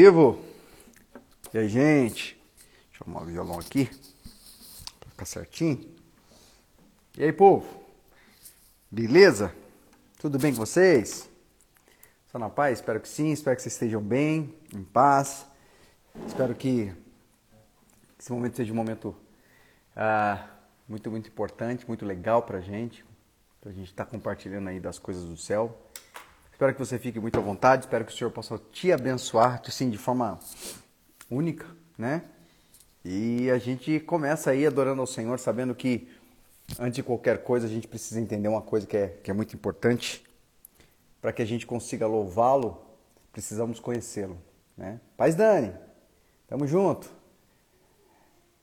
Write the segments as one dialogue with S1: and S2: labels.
S1: vivo. E aí, gente? Deixa eu arrumar o violão aqui. Pra ficar certinho. E aí, povo? Beleza? Tudo bem com vocês? Só na paz? Espero que sim. Espero que vocês estejam bem, em paz. Espero que esse momento seja um momento ah, muito, muito importante, muito legal pra gente. Pra gente estar tá compartilhando aí das coisas do céu. Espero que você fique muito à vontade, espero que o Senhor possa te abençoar, assim, de forma única, né? E a gente começa aí adorando ao Senhor, sabendo que antes de qualquer coisa a gente precisa entender uma coisa que é, que é muito importante. Para que a gente consiga louvá-lo, precisamos conhecê-lo, né? Paz Dani, tamo junto.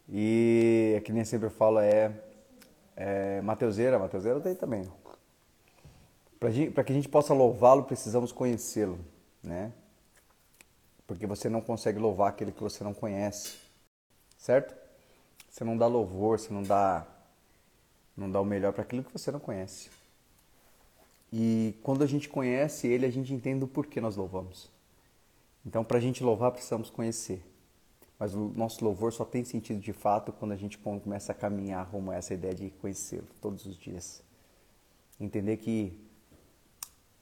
S1: E é que nem sempre eu falo, é, é Mateuseira, Mateuseira tem também. Para que a gente possa louvá-lo, precisamos conhecê-lo, né? Porque você não consegue louvar aquele que você não conhece, certo? Você não dá louvor, você não dá, não dá o melhor para aquilo que você não conhece. E quando a gente conhece ele, a gente entende o porquê nós louvamos. Então, para a gente louvar, precisamos conhecer. Mas o nosso louvor só tem sentido de fato quando a gente começa a caminhar rumo a essa ideia de conhecê-lo todos os dias. Entender que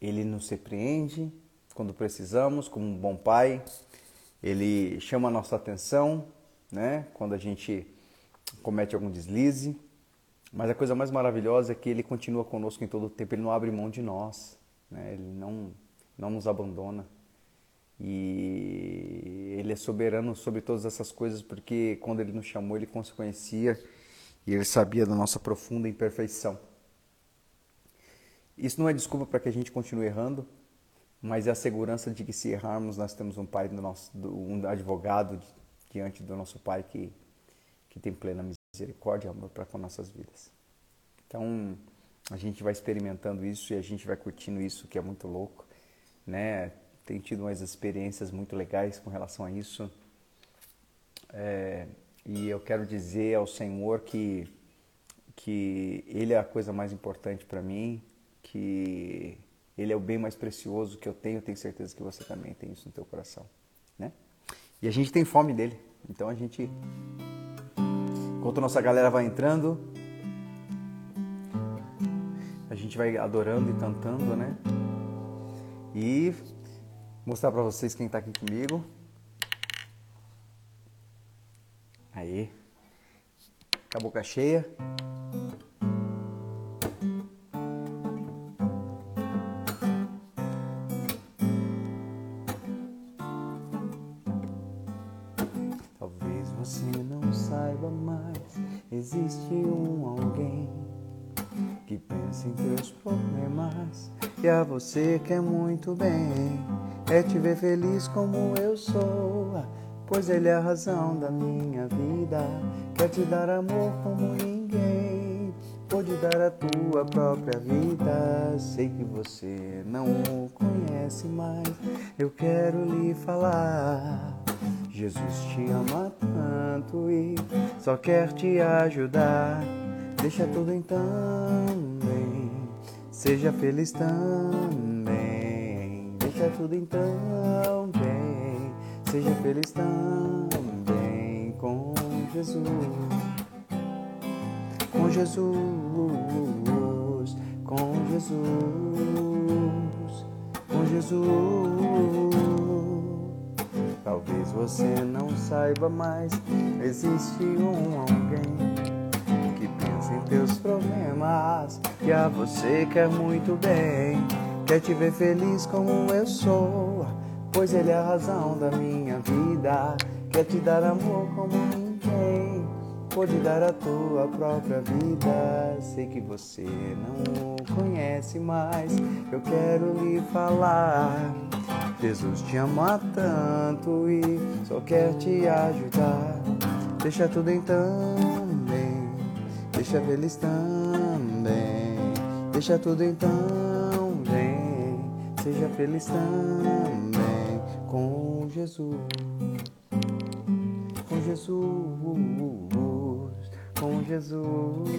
S1: ele nos surpreende quando precisamos, como um bom pai. Ele chama a nossa atenção, né? Quando a gente comete algum deslize. Mas a coisa mais maravilhosa é que ele continua conosco em todo o tempo. Ele não abre mão de nós, né? Ele não não nos abandona. E ele é soberano sobre todas essas coisas porque quando ele nos chamou, ele conhecia e ele sabia da nossa profunda imperfeição. Isso não é desculpa para que a gente continue errando, mas é a segurança de que se errarmos nós temos um pai do nosso, um advogado diante do nosso pai que que tem plena misericórdia e amor para com nossas vidas. Então a gente vai experimentando isso e a gente vai curtindo isso que é muito louco, né? Tem tido umas experiências muito legais com relação a isso. É, e eu quero dizer ao Senhor que que Ele é a coisa mais importante para mim, que ele é o bem mais precioso que eu tenho, tenho certeza que você também tem isso no teu coração, né? E a gente tem fome dele. Então a gente enquanto a nossa galera vai entrando, a gente vai adorando e cantando, né? E mostrar para vocês quem está aqui comigo. Aí. Com a boca cheia. A você quer muito bem. É te ver feliz como eu sou, pois ele é a razão da minha vida. Quer te dar amor como ninguém pode dar a tua própria vida. Sei que você não o conhece, mas eu quero lhe falar. Jesus te ama tanto e só quer te ajudar. Deixa tudo então seja feliz também. Deixa tudo então bem, seja feliz também com Jesus. Com Jesus, com Jesus, com Jesus. Talvez você não saiba, mas existe um alguém teus problemas, que a você quer muito bem, quer te ver feliz como eu sou, pois ele é a razão da minha vida, quer te dar amor como ninguém pode dar a tua própria vida. Sei que você não o conhece, mas eu quero lhe falar. Jesus te ama tanto e só quer te ajudar. Deixa tudo então deixa feliz também. Deixa tudo então bem, seja feliz também com Jesus. Com Jesus, com Jesus,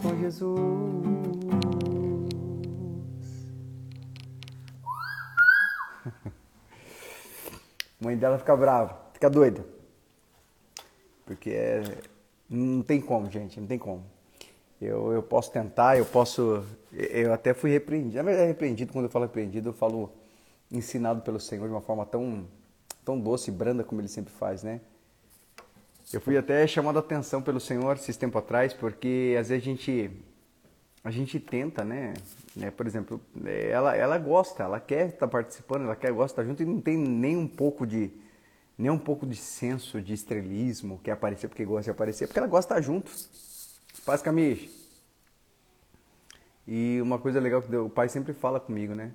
S1: com Jesus. Mãe dela fica brava, fica doida. Porque é, não tem como, gente, não tem como. Eu, eu posso tentar, eu posso. Eu até fui repreendido. Na verdade, repreendido, quando eu falo repreendido, eu falo ensinado pelo Senhor de uma forma tão, tão doce e branda como ele sempre faz, né? Eu fui até chamado a atenção pelo Senhor esses tempo atrás, porque às vezes a gente a gente tenta, né? né? Por exemplo, ela, ela gosta, ela quer estar participando, ela quer gosta junto e não tem nem um pouco de nem um pouco de senso de estrelismo, quer aparecer porque gosta de aparecer, porque ela gosta de estar junto. Camiche. E uma coisa legal que o pai sempre fala comigo, né?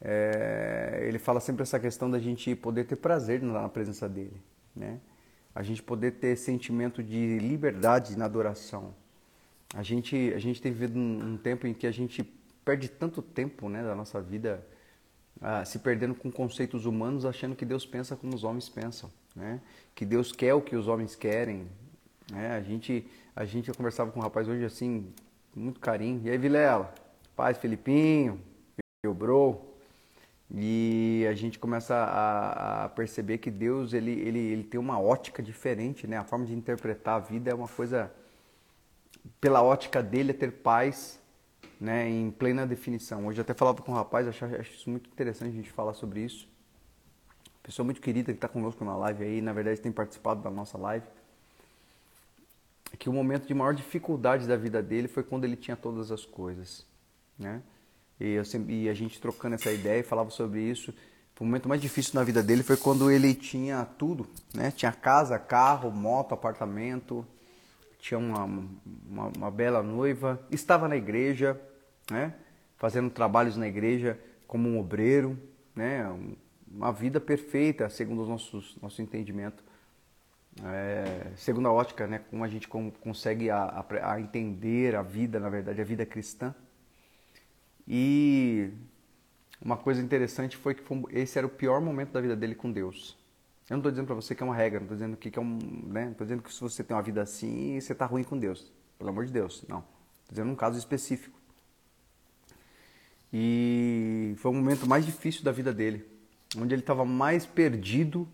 S1: É, ele fala sempre essa questão da gente poder ter prazer na presença dele, né? A gente poder ter sentimento de liberdade na adoração. A gente, a gente tem vivido um, um tempo em que a gente perde tanto tempo né, da nossa vida ah, se perdendo com conceitos humanos, achando que Deus pensa como os homens pensam, né? que Deus quer o que os homens querem. Né? A, gente, a gente, eu conversava com um rapaz hoje assim, com muito carinho. E aí, Vilela? Paz, Felipinho, meu bro, e a gente começa a, a, perceber que Deus ele, ele, ele tem uma ótica diferente, né? A forma de interpretar a vida é uma coisa, pela ótica dele, é ter paz né, em plena definição. Hoje eu até falava com um rapaz, acho, acho isso muito interessante a gente falar sobre isso. Pessoa muito querida que está conosco na live aí, na verdade tem participado da nossa live. Que o momento de maior dificuldade da vida dele foi quando ele tinha todas as coisas, né? E, sempre, e, a gente trocando essa ideia e falava sobre isso. O momento mais difícil na vida dele foi quando ele tinha tudo, né? Tinha casa, carro, moto, apartamento, tinha uma, uma, uma bela noiva, estava na igreja, né? Fazendo trabalhos na igreja como um obreiro, né? Uma vida perfeita, segundo o nosso, nosso entendimento. É, segundo a ótica, né? Como a gente consegue a, a, a entender a vida, na verdade, a vida cristã. E uma coisa interessante foi que esse era o pior momento da vida dele com Deus. Eu não estou dizendo para você que é uma regra, não estou dizendo que é um, né? Estou dizendo que se você tem uma vida assim, você está ruim com Deus. Pelo amor de Deus, não. Estou dizendo um caso específico. E foi o momento mais difícil da vida dele, onde ele estava mais perdido,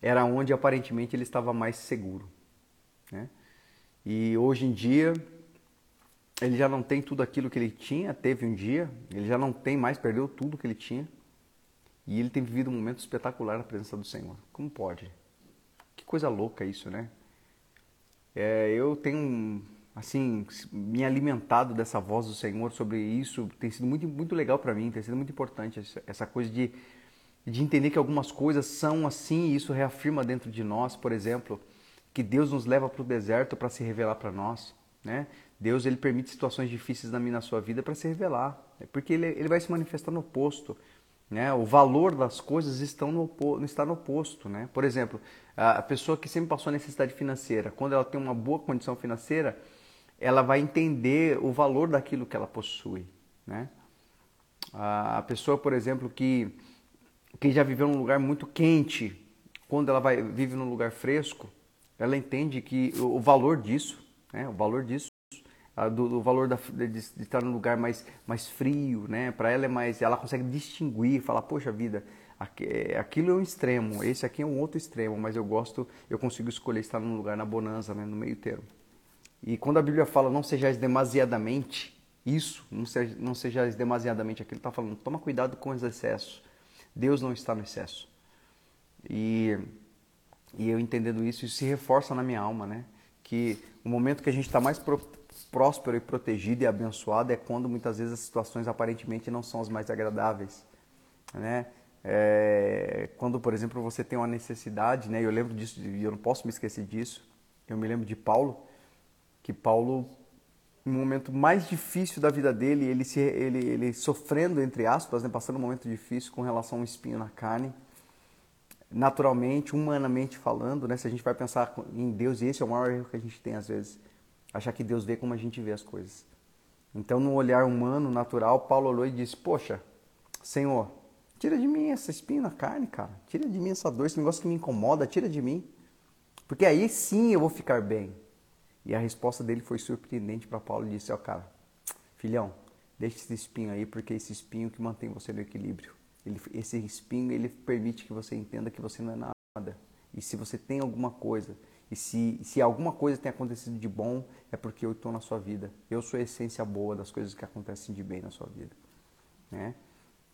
S1: era onde aparentemente ele estava mais seguro, né? E hoje em dia ele já não tem tudo aquilo que ele tinha, teve um dia, ele já não tem mais, perdeu tudo que ele tinha. E ele tem vivido um momento espetacular na presença do Senhor. Como pode? Que coisa louca isso, né? É, eu tenho, assim, me alimentado dessa voz do Senhor sobre isso. Tem sido muito, muito legal para mim, tem sido muito importante essa coisa de, de entender que algumas coisas são assim e isso reafirma dentro de nós, por exemplo, que Deus nos leva para o deserto para se revelar para nós, né? Deus ele permite situações difíceis na minha na sua vida para se revelar, é porque ele, ele vai se manifestar no oposto. Né? O valor das coisas estão no, está no oposto. Né? Por exemplo, a pessoa que sempre passou necessidade financeira, quando ela tem uma boa condição financeira, ela vai entender o valor daquilo que ela possui. Né? A pessoa, por exemplo, que, que já viveu num lugar muito quente, quando ela vai, vive num lugar fresco, ela entende que o valor disso, né? o valor disso do, do, valor da, de, de, estar num lugar mais, mais frio, né? Para ela é mais, ela consegue distinguir, falar, poxa vida, é, aquilo é um extremo, esse aqui é um outro extremo, mas eu gosto, eu consigo escolher estar num lugar na bonança, né? no meio termo. E quando a Bíblia fala não sejais demasiadamente isso, não, seja, não sejais demasiadamente aquilo, está falando, toma cuidado com os excessos. Deus não está no excesso. E, e eu entendendo isso, isso se reforça na minha alma, né? Que o momento que a gente está mais pro, próspero e protegido e abençoado é quando muitas vezes as situações aparentemente não são as mais agradáveis, né? É, quando, por exemplo, você tem uma necessidade, né? Eu lembro disso eu não posso me esquecer disso. Eu me lembro de Paulo, que Paulo, no momento mais difícil da vida dele, ele se, ele, ele sofrendo entre aspas, né? Passando um momento difícil com relação a um espinho na carne, naturalmente, humanamente falando, né? Se a gente vai pensar em Deus, e esse é o maior erro que a gente tem às vezes achar que Deus vê como a gente vê as coisas. Então, no olhar humano, natural, Paulo olhou e disse: Poxa, Senhor, tira de mim essa espinha na carne, cara. Tira de mim essa dor, esse negócio que me incomoda, tira de mim. Porque aí sim eu vou ficar bem. E a resposta dele foi surpreendente para Paulo. Ele disse: Ó, oh, cara, filhão, deixa esse espinho aí, porque é esse espinho que mantém você no equilíbrio. Ele, esse espinho ele permite que você entenda que você não é nada. E se você tem alguma coisa, e se, se alguma coisa tem acontecido de bom, é porque eu estou na sua vida. Eu sou a essência boa das coisas que acontecem de bem na sua vida. Né?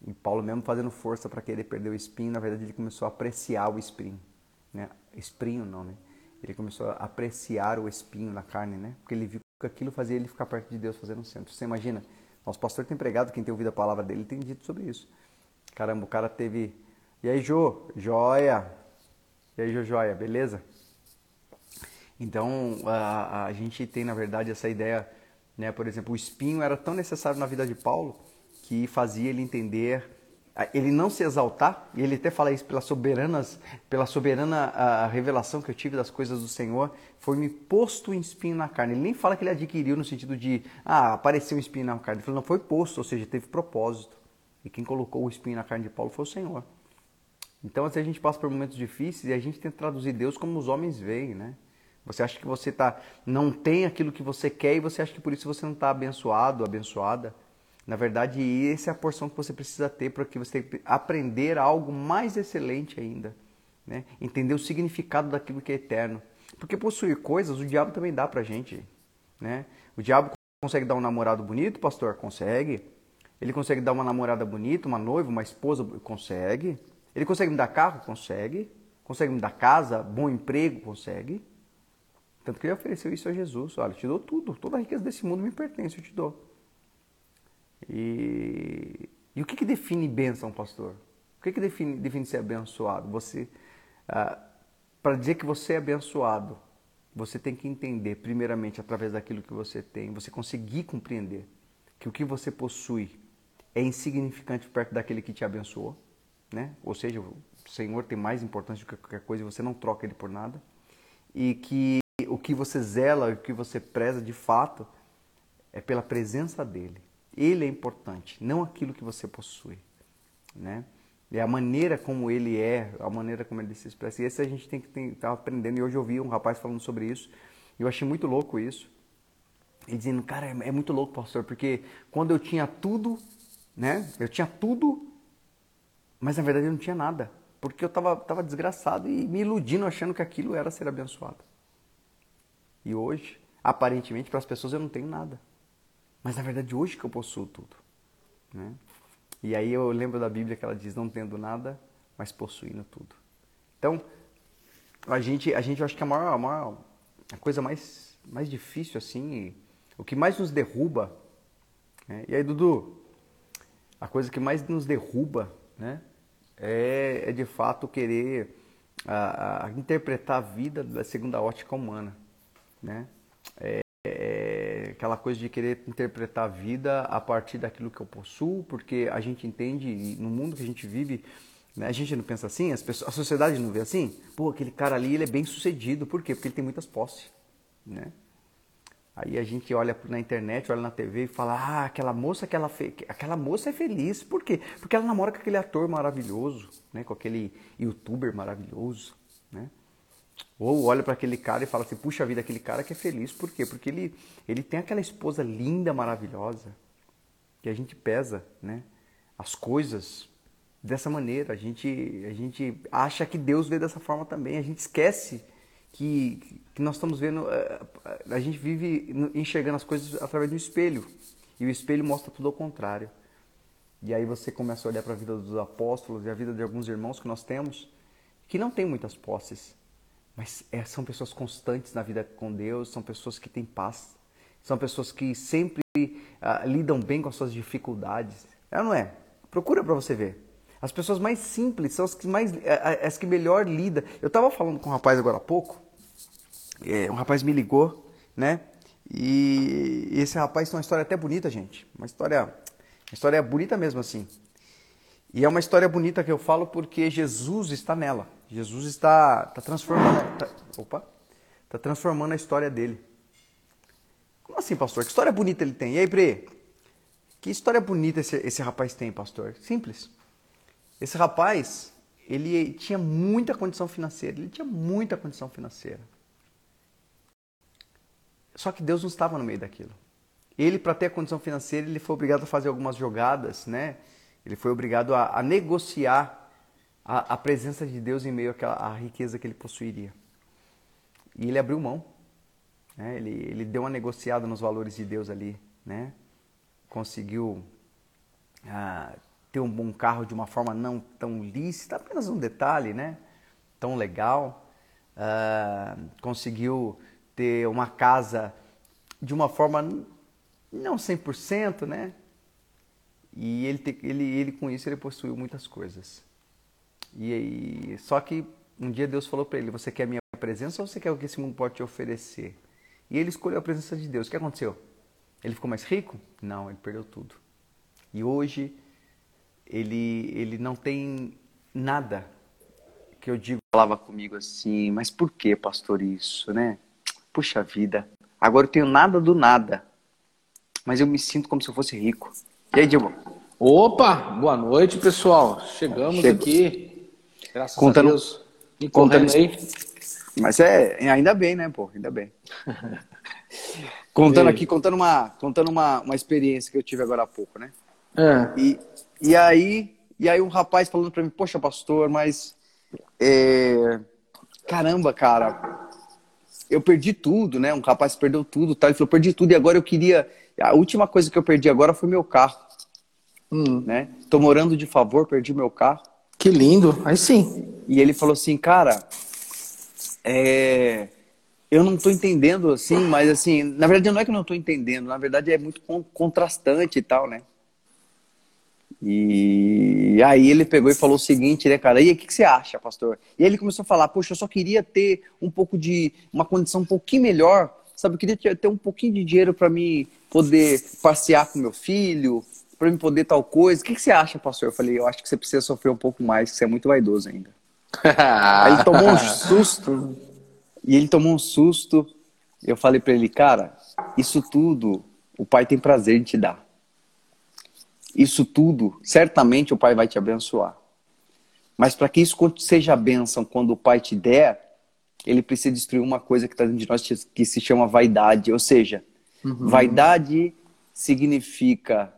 S1: E Paulo, mesmo fazendo força para querer perder o espinho, na verdade ele começou a apreciar o espinho. Né? Espinho não, né? Ele começou a apreciar o espinho na carne, né? Porque ele viu que aquilo fazia ele ficar perto de Deus, fazendo um centro. Você imagina, nosso pastor tem pregado, quem tem ouvido a palavra dele tem dito sobre isso. Caramba, o cara teve. E aí, Jô? Joia! E aí, Jô, joia, beleza? Então, a, a gente tem, na verdade, essa ideia, né? Por exemplo, o espinho era tão necessário na vida de Paulo que fazia ele entender, ele não se exaltar, e ele até fala isso pela soberanas, pela soberana revelação que eu tive das coisas do Senhor, foi me posto um espinho na carne. Ele nem fala que ele adquiriu no sentido de, ah, apareceu um espinho na carne. Ele falou, não, foi posto, ou seja, teve propósito. E quem colocou o espinho na carne de Paulo foi o Senhor. Então, vezes a gente passa por momentos difíceis e a gente tenta traduzir Deus como os homens veem, né? Você acha que você tá, não tem aquilo que você quer e você acha que por isso você não está abençoado, abençoada. Na verdade, essa é a porção que você precisa ter para que você aprender algo mais excelente ainda. Né? Entender o significado daquilo que é eterno. Porque possuir coisas, o diabo também dá para gente. Né? O diabo consegue dar um namorado bonito, pastor? Consegue. Ele consegue dar uma namorada bonita, uma noiva, uma esposa? Consegue. Ele consegue me dar carro? Consegue. Consegue me dar casa, bom emprego? Consegue. Tanto que ele ofereceu isso a Jesus. Olha, eu te dou tudo. Toda a riqueza desse mundo me pertence, eu te dou. E, e o que, que define bênção, pastor? O que, que define, define ser abençoado? Você, ah, para dizer que você é abençoado, você tem que entender, primeiramente, através daquilo que você tem, você conseguir compreender que o que você possui é insignificante perto daquele que te abençoou, né? Ou seja, o Senhor tem mais importância do que qualquer coisa e você não troca ele por nada. E que que você zela, o que você preza de fato é pela presença dele. Ele é importante, não aquilo que você possui, né? É a maneira como ele é, a maneira como ele se expressa. E esse a gente tem que estar tá aprendendo. E hoje eu ouvi um rapaz falando sobre isso. E eu achei muito louco isso. E dizendo, cara, é, é muito louco, pastor, porque quando eu tinha tudo, né? Eu tinha tudo, mas na verdade eu não tinha nada. Porque eu estava tava desgraçado e me iludindo, achando que aquilo era ser abençoado. E hoje, aparentemente, para as pessoas eu não tenho nada. Mas na verdade hoje que eu possuo tudo. Né? E aí eu lembro da Bíblia que ela diz, não tendo nada, mas possuindo tudo. Então, a gente, a gente acho que a maior, a, maior, a coisa mais, mais difícil, assim, o que mais nos derruba, né? e aí Dudu, a coisa que mais nos derruba, né, é, é de fato querer a, a interpretar a vida da segunda ótica humana, né? É, aquela coisa de querer interpretar a vida a partir daquilo que eu possuo, porque a gente entende, no mundo que a gente vive, né, a gente não pensa assim, pessoas, a sociedade não vê assim. Pô, aquele cara ali ele é bem sucedido, por quê? Porque ele tem muitas posses, né? Aí a gente olha na internet, olha na TV e fala: "Ah, aquela moça que ela aquela moça é feliz". Por quê? Porque ela namora com aquele ator maravilhoso, né, com aquele youtuber maravilhoso, né? Ou olha para aquele cara e fala assim: puxa vida, aquele cara que é feliz. Por quê? Porque ele, ele tem aquela esposa linda, maravilhosa, que a gente pesa né? as coisas dessa maneira. A gente, a gente acha que Deus vê dessa forma também. A gente esquece que, que nós estamos vendo, eh, a gente vive enxergando as coisas através do espelho. E o espelho mostra tudo ao contrário. E aí você começa a olhar para a vida dos apóstolos e a vida de alguns irmãos que nós temos, que não tem muitas posses mas é, são pessoas constantes na vida com Deus, são pessoas que têm paz, são pessoas que sempre uh, lidam bem com as suas dificuldades. É não é? Procura para você ver. As pessoas mais simples são as que mais, as que melhor lidam. Eu estava falando com um rapaz agora há pouco, é, um rapaz me ligou, né? E esse rapaz tem uma história até bonita, gente. Uma história, uma história bonita mesmo assim. E é uma história bonita que eu falo porque Jesus está nela. Jesus está, está transformando. Tá, opa! Está transformando a história dele. Como assim, pastor? Que história bonita ele tem? E aí, Bre? Que história bonita esse, esse rapaz tem, pastor? Simples. Esse rapaz, ele tinha muita condição financeira. Ele tinha muita condição financeira. Só que Deus não estava no meio daquilo. Ele, para ter a condição financeira, ele foi obrigado a fazer algumas jogadas, né? Ele foi obrigado a, a negociar a, a, presença de Deus em meio àquela, à riqueza que ele possuiria. E ele abriu mão. Né? Ele, ele deu uma negociada nos valores de Deus ali. Né? Conseguiu ah, ter um bom carro de uma forma não tão lícita, apenas um detalhe, né? Tão legal. Ah, conseguiu ter uma casa de uma forma não 100%, né? E ele, ele, ele com isso ele possuiu muitas coisas. E, e só que um dia Deus falou para ele: Você quer a minha presença ou você quer o que esse mundo pode te oferecer? E ele escolheu a presença de Deus. O que aconteceu? Ele ficou mais rico? Não, ele perdeu tudo. E hoje ele, ele não tem nada que eu digo. Falava comigo assim, mas por que, pastor, isso, né? Puxa vida, agora eu tenho nada do nada, mas eu me sinto como se eu fosse rico. E aí, Dilma?
S2: Opa, boa noite, pessoal. Chegamos Chego. aqui.
S1: Graças contando, a Deus. Me contando aí. Mas é, ainda bem, né, pô? Ainda bem. contando aqui, contando uma, contando uma, uma experiência que eu tive agora há pouco, né? É. E, e aí, e aí um rapaz falando para mim, poxa, pastor, mas é... caramba, cara, eu perdi tudo, né? Um rapaz perdeu tudo, tá? Ele falou, perdi tudo e agora eu queria. A última coisa que eu perdi agora foi meu carro, hum. né? Tô morando de favor, perdi meu carro.
S2: Que lindo, aí sim.
S1: E ele falou assim, cara, é... eu não tô entendendo assim, mas assim, na verdade não é que eu não tô entendendo, na verdade é muito contrastante e tal, né? E aí ele pegou e falou o seguinte, né, cara? E aí, o que, que você acha, pastor? E aí ele começou a falar, poxa, eu só queria ter um pouco de, uma condição um pouquinho melhor, sabe? Eu queria ter um pouquinho de dinheiro para me poder passear com meu filho, para me poder tal coisa. O que, que você acha, pastor? Eu falei, eu acho que você precisa sofrer um pouco mais, que você é muito vaidoso ainda. aí ele tomou um susto, e ele tomou um susto. Eu falei para ele, cara, isso tudo o pai tem prazer em te dar isso tudo, certamente o Pai vai te abençoar. Mas para que isso seja bênção quando o Pai te der, ele precisa destruir uma coisa que está dentro de nós que se chama vaidade. Ou seja, uhum. vaidade significa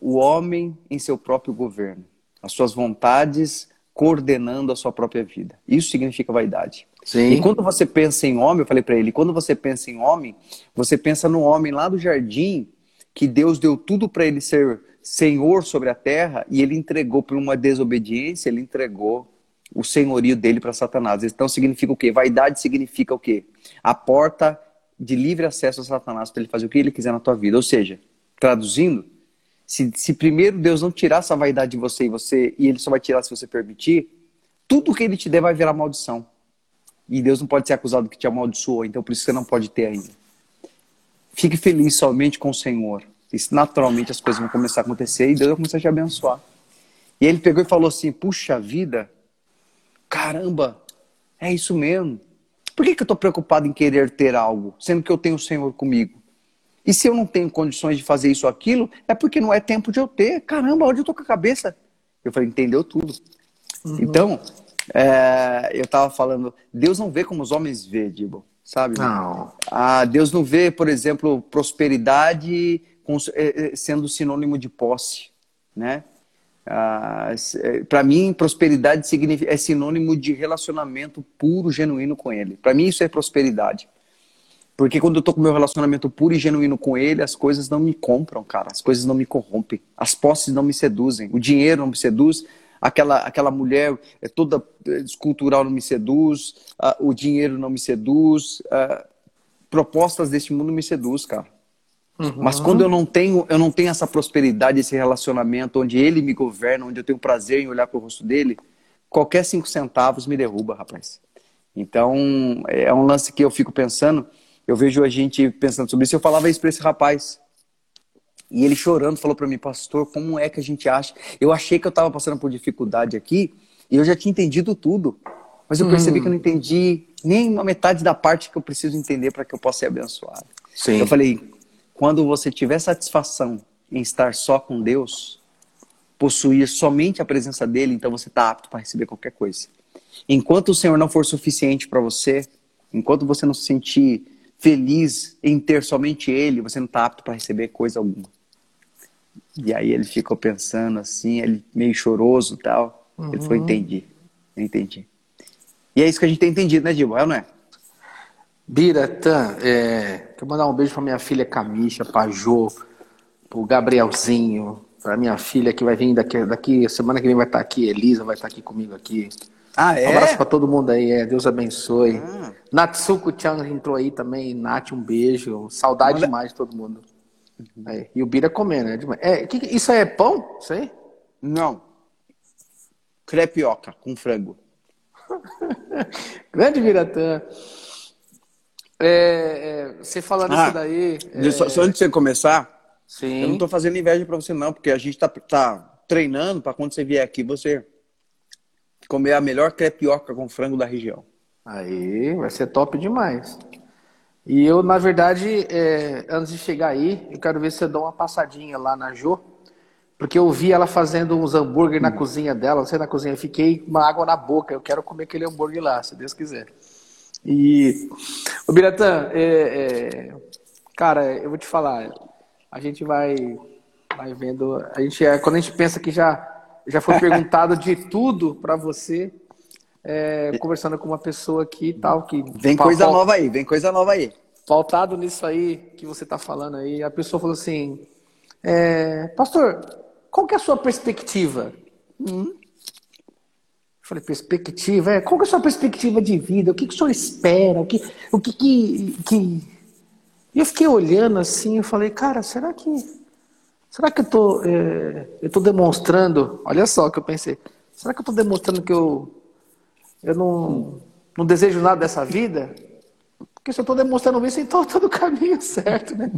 S1: o homem em seu próprio governo, as suas vontades coordenando a sua própria vida. Isso significa vaidade. Sim. E quando você pensa em homem, eu falei para ele, quando você pensa em homem, você pensa no homem lá do jardim que Deus deu tudo para ele ser senhor sobre a terra e ele entregou por uma desobediência, ele entregou o senhorio dele para Satanás. Então significa o quê? Vaidade significa o quê? A porta de livre acesso a Satanás para ele fazer o que ele quiser na tua vida. Ou seja, traduzindo, se, se primeiro Deus não tirar essa vaidade de você e você e ele só vai tirar se você permitir, tudo que ele te der vai virar maldição. E Deus não pode ser acusado que te amaldiçoou, então por isso você não pode ter ainda. Fique feliz somente com o Senhor. Isso, naturalmente as coisas vão começar a acontecer e Deus vai começar a te abençoar. E ele pegou e falou assim: Puxa vida, caramba, é isso mesmo. Por que, que eu estou preocupado em querer ter algo, sendo que eu tenho o Senhor comigo? E se eu não tenho condições de fazer isso ou aquilo, é porque não é tempo de eu ter. Caramba, onde eu estou com a cabeça? Eu falei: Entendeu tudo. Uhum. Então, é, eu estava falando, Deus não vê como os homens vê, Dibo, sabe? Não. Ah, Deus não vê, por exemplo, prosperidade é, é, sendo sinônimo de posse, né? Ah, é, para mim, prosperidade é sinônimo de relacionamento puro, genuíno com Ele. Para mim, isso é prosperidade. Porque quando eu tô com meu relacionamento puro e genuíno com Ele, as coisas não me compram, cara. As coisas não me corrompem. As posses não me seduzem. O dinheiro não me seduz. Aquela, aquela mulher é toda escultural não me seduz. Ah, o dinheiro não me seduz. Ah, propostas deste mundo me seduz, cara. Uhum. Mas quando eu não tenho, eu não tenho essa prosperidade, esse relacionamento onde ele me governa, onde eu tenho prazer em olhar para o rosto dele, qualquer cinco centavos me derruba, rapaz. Então, é um lance que eu fico pensando, eu vejo a gente pensando sobre isso, eu falava isso para esse rapaz. E ele chorando falou para mim, pastor, como é que a gente acha? Eu achei que eu estava passando por dificuldade aqui e eu já tinha entendido tudo. Mas eu percebi hum. que eu não entendi nem uma metade da parte que eu preciso entender para que eu possa ser abençoado. Sim. Eu falei, quando você tiver satisfação em estar só com Deus, possuir somente a presença dele, então você está apto para receber qualquer coisa. Enquanto o Senhor não for suficiente para você, enquanto você não se sentir feliz em ter somente Ele, você não está apto para receber coisa alguma. E aí ele ficou pensando assim, ele meio choroso e tal. Uhum. Ele falou, entendi, entendi. E é isso que a gente tem entendido, né, Dilma? É ou não é?
S2: Biratã, é, quero mandar um beijo pra minha filha Camisha, pra Jô, pro Gabrielzinho, pra minha filha que vai vir daqui, daqui semana que vem vai estar aqui, Elisa vai estar aqui comigo aqui.
S1: Ah, é?
S2: Um abraço pra todo mundo aí, é, Deus abençoe. Ah. Natsuko-chan entrou aí também, Nath, um beijo. Saudade Manda... demais de todo mundo. Aí, e o Bira comendo, né? É, que, isso aí é pão? Isso aí?
S1: Não. Crepioca com frango.
S2: Grande Biratã. É, é, você falando ah, isso daí.
S1: É... Só, só, antes de você começar, Sim. eu não estou fazendo inveja para você, não, porque a gente está tá treinando para quando você vier aqui, você comer a melhor crepioca com frango da região.
S2: Aí, vai ser top demais. E eu, na verdade, é, antes de chegar aí, eu quero ver se eu dou uma passadinha lá na Jo, porque eu vi ela fazendo uns hambúrguer na hum. cozinha dela, não sei na cozinha, eu fiquei com uma água na boca, eu quero comer aquele hambúrguer lá, se Deus quiser. E, o Biratã, é, é, cara, eu vou te falar, a gente vai, vai vendo, a gente é, quando a gente pensa que já já foi perguntado de tudo para você, é, conversando com uma pessoa aqui e tal. Que,
S1: vem coisa nova aí, vem coisa nova aí.
S2: Faltado nisso aí que você está falando aí, a pessoa falou assim: é, Pastor, qual que é a sua perspectiva? Hum? Falei, perspectiva, é, qual que é a sua perspectiva de vida? O que, que o senhor espera? O que, o que, que, que... E eu fiquei olhando assim, eu falei, cara, será que Será que eu tô, é, eu tô demonstrando? Olha só o que eu pensei. Será que eu estou demonstrando que eu, eu não, não desejo nada dessa vida? Porque se eu estou demonstrando isso, então estou no caminho certo, né?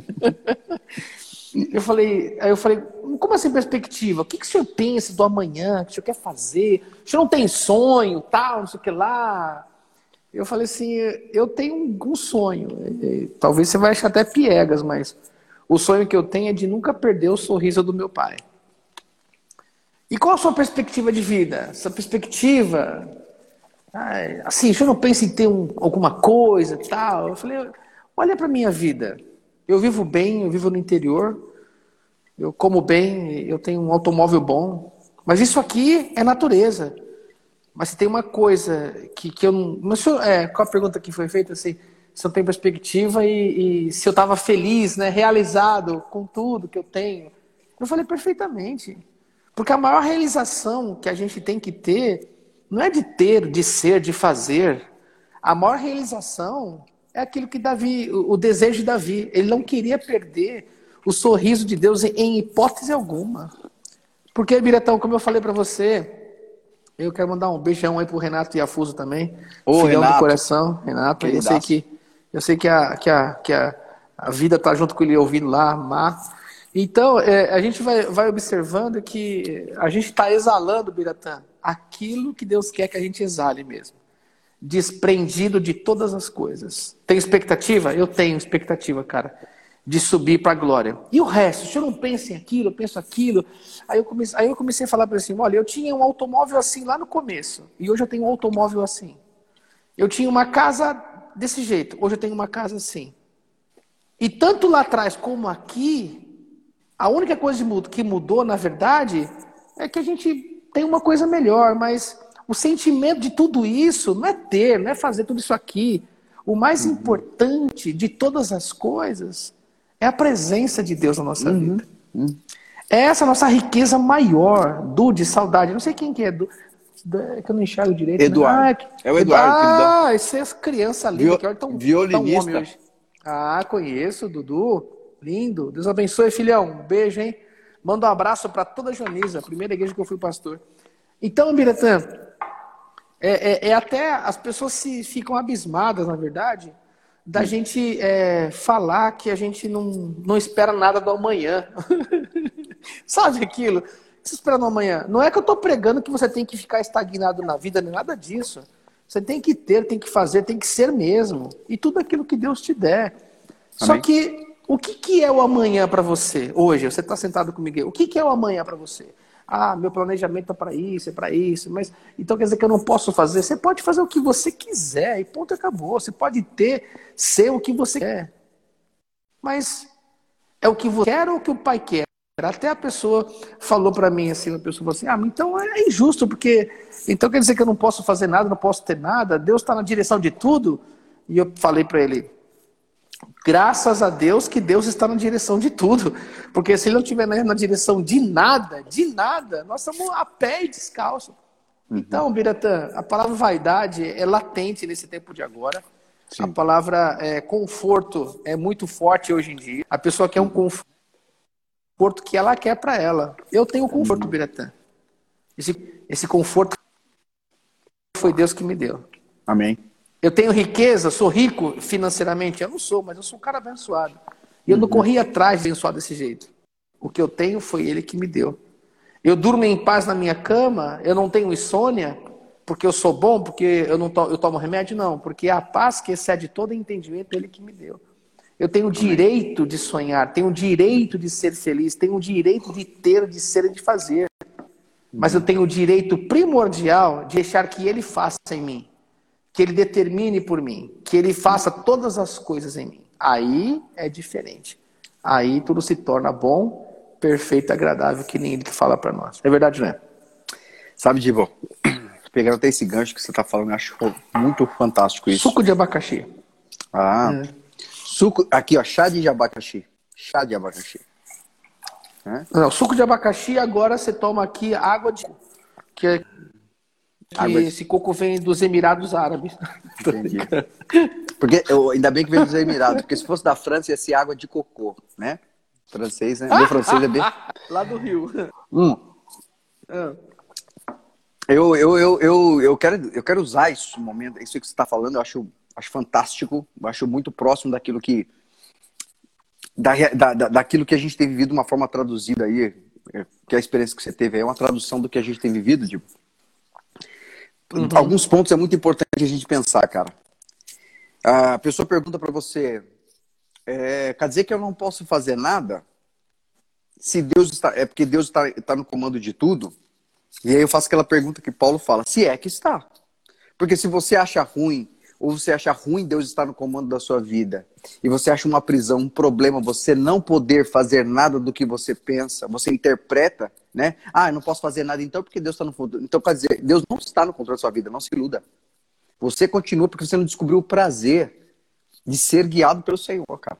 S2: Eu falei, aí eu falei, como assim perspectiva? O que, que o senhor pensa do amanhã? O que o senhor quer fazer? O senhor não tem sonho, tal, não sei o que lá? Eu falei assim, eu tenho um sonho. Talvez você vai achar até piegas, mas o sonho que eu tenho é de nunca perder o sorriso do meu pai. E qual a sua perspectiva de vida? Essa perspectiva, assim, o senhor não pensa em ter um, alguma coisa tal? Eu falei, olha para minha vida. Eu vivo bem, eu vivo no interior, eu como bem, eu tenho um automóvel bom, mas isso aqui é natureza. Mas se tem uma coisa que, que eu não. Mas, senhor, é, qual a pergunta que foi feita? Assim, se eu tenho perspectiva e, e se eu estava feliz, né, realizado com tudo que eu tenho. Eu falei perfeitamente. Porque a maior realização que a gente tem que ter não é de ter, de ser, de fazer. A maior realização é aquilo que Davi, o desejo de Davi. Ele não queria perder o sorriso de Deus em hipótese alguma. Porque, Biretão, como eu falei para você, eu quero mandar um beijão aí pro Renato e Afuso também.
S1: Ô, Renato.
S2: do coração, Renato. Eu sei que eu sei que a, que a, que a, a vida está junto com ele ouvindo lá, amar. Então, é, a gente vai, vai observando que a gente está exalando, Biratã, aquilo que Deus quer que a gente exale mesmo. Desprendido de todas as coisas. Tem expectativa? Eu tenho expectativa, cara, de subir para a glória. E o resto? Se eu não penso em aquilo, eu penso aquilo. Aí eu comecei, aí eu comecei a falar para assim: olha, eu tinha um automóvel assim lá no começo, e hoje eu tenho um automóvel assim. Eu tinha uma casa desse jeito. Hoje eu tenho uma casa assim. E tanto lá atrás como aqui, a única coisa que mudou, na verdade, é que a gente tem uma coisa melhor, mas o sentimento de tudo isso não é ter, não é fazer tudo isso aqui. O mais uhum. importante de todas as coisas é a presença de Deus na nossa uhum. vida. Uhum. É essa nossa riqueza maior, do de saudade. Não sei quem que é, do, é que eu não enxergo direito.
S1: Né? Eduardo.
S2: Ah, é o Eduardo. Ah, esse é criança linda. Viol,
S1: tão, violinista. Tão
S2: ah, conheço, Dudu. Lindo. Deus abençoe, filhão. Um beijo, hein? Manda um abraço para toda a Joniza, a primeira igreja que eu fui pastor. Então, Biratã, é, é, é, até as pessoas se ficam abismadas, na verdade, da gente é, falar que a gente não, não espera nada do amanhã. Sabe aquilo? Você esperando amanhã? Não é que eu estou pregando que você tem que ficar estagnado na vida, nem nada disso. Você tem que ter, tem que fazer, tem que ser mesmo. E tudo aquilo que Deus te der. Amém. Só que o que, que é o amanhã para você hoje? Você está sentado comigo. O que, que é o amanhã para você? Ah, meu planejamento é para isso, é para isso, mas então quer dizer que eu não posso fazer? Você pode fazer o que você quiser e ponto acabou. Você pode ter, ser o que você quer. Mas é o que você quer ou o que o pai quer? Até a pessoa falou para mim assim, a pessoa falou assim, ah, então é injusto, porque então quer dizer que eu não posso fazer nada, não posso ter nada, Deus está na direção de tudo. E eu falei para ele, graças a Deus que Deus está na direção de tudo, porque se ele não estiver na direção de nada, de nada, nós estamos a pé e descalço. Uhum. Então, Biratã, a palavra vaidade é latente nesse tempo de agora. Sim. A palavra é, conforto é muito forte hoje em dia. A pessoa quer um conforto que ela quer para ela. Eu tenho conforto, uhum. Biratã. Esse, esse conforto foi Deus que me deu.
S1: Amém.
S2: Eu tenho riqueza, sou rico financeiramente. Eu não sou, mas eu sou um cara abençoado. E eu não uhum. corri atrás de abençoar desse jeito. O que eu tenho foi Ele que me deu. Eu durmo em paz na minha cama, eu não tenho insônia, porque eu sou bom, porque eu não tomo, eu tomo remédio, não. Porque a paz que excede todo entendimento, Ele que me deu. Eu tenho o direito de sonhar, tenho o direito de ser feliz, tenho o direito de ter, de ser e de fazer. Mas eu tenho o direito primordial de deixar que Ele faça em mim, que Ele determine por mim, que Ele faça todas as coisas em mim. Aí é diferente. Aí tudo se torna bom, perfeito, agradável, que nem Ele que fala para nós. É verdade, não é?
S1: Sabe, Divo, pegando até esse gancho que você está falando, eu acho muito fantástico isso.
S2: Suco de abacaxi.
S1: Ah, é. Suco. Aqui, ó, chá de abacaxi. Chá de abacaxi.
S2: É? Não, suco de abacaxi, agora você toma aqui água de. Que, é, que água de... esse coco vem dos Emirados Árabes.
S1: Entendi. Porque, eu, ainda bem que vem dos Emirados, porque se fosse da França ia ser água de cocô, né? Francês, né? Meu francês é bem.
S2: Lá do Rio.
S1: Hum. Ah. Eu, eu, eu, eu, eu, quero, eu quero usar isso momento, isso que você está falando, eu acho, acho fantástico, acho muito próximo daquilo que. Da, da, daquilo que a gente tem vivido de uma forma traduzida aí, é, que a experiência que você teve é uma tradução do que a gente tem vivido, tipo. Uhum. Alguns pontos é muito importante a gente pensar, cara. A pessoa pergunta para você, é, quer dizer que eu não posso fazer nada? Se Deus está, é porque Deus está, está no comando de tudo? E aí eu faço aquela pergunta que Paulo fala: se é que está. Porque se você acha ruim, ou você acha ruim Deus estar no comando da sua vida, e você acha uma prisão, um problema, você não poder fazer nada do que você pensa, você interpreta, né? Ah, eu não posso fazer nada então porque Deus está no controle. Então, quer dizer, Deus não está no controle da sua vida, não se iluda. Você continua porque você não descobriu o prazer de ser guiado pelo Senhor, cara.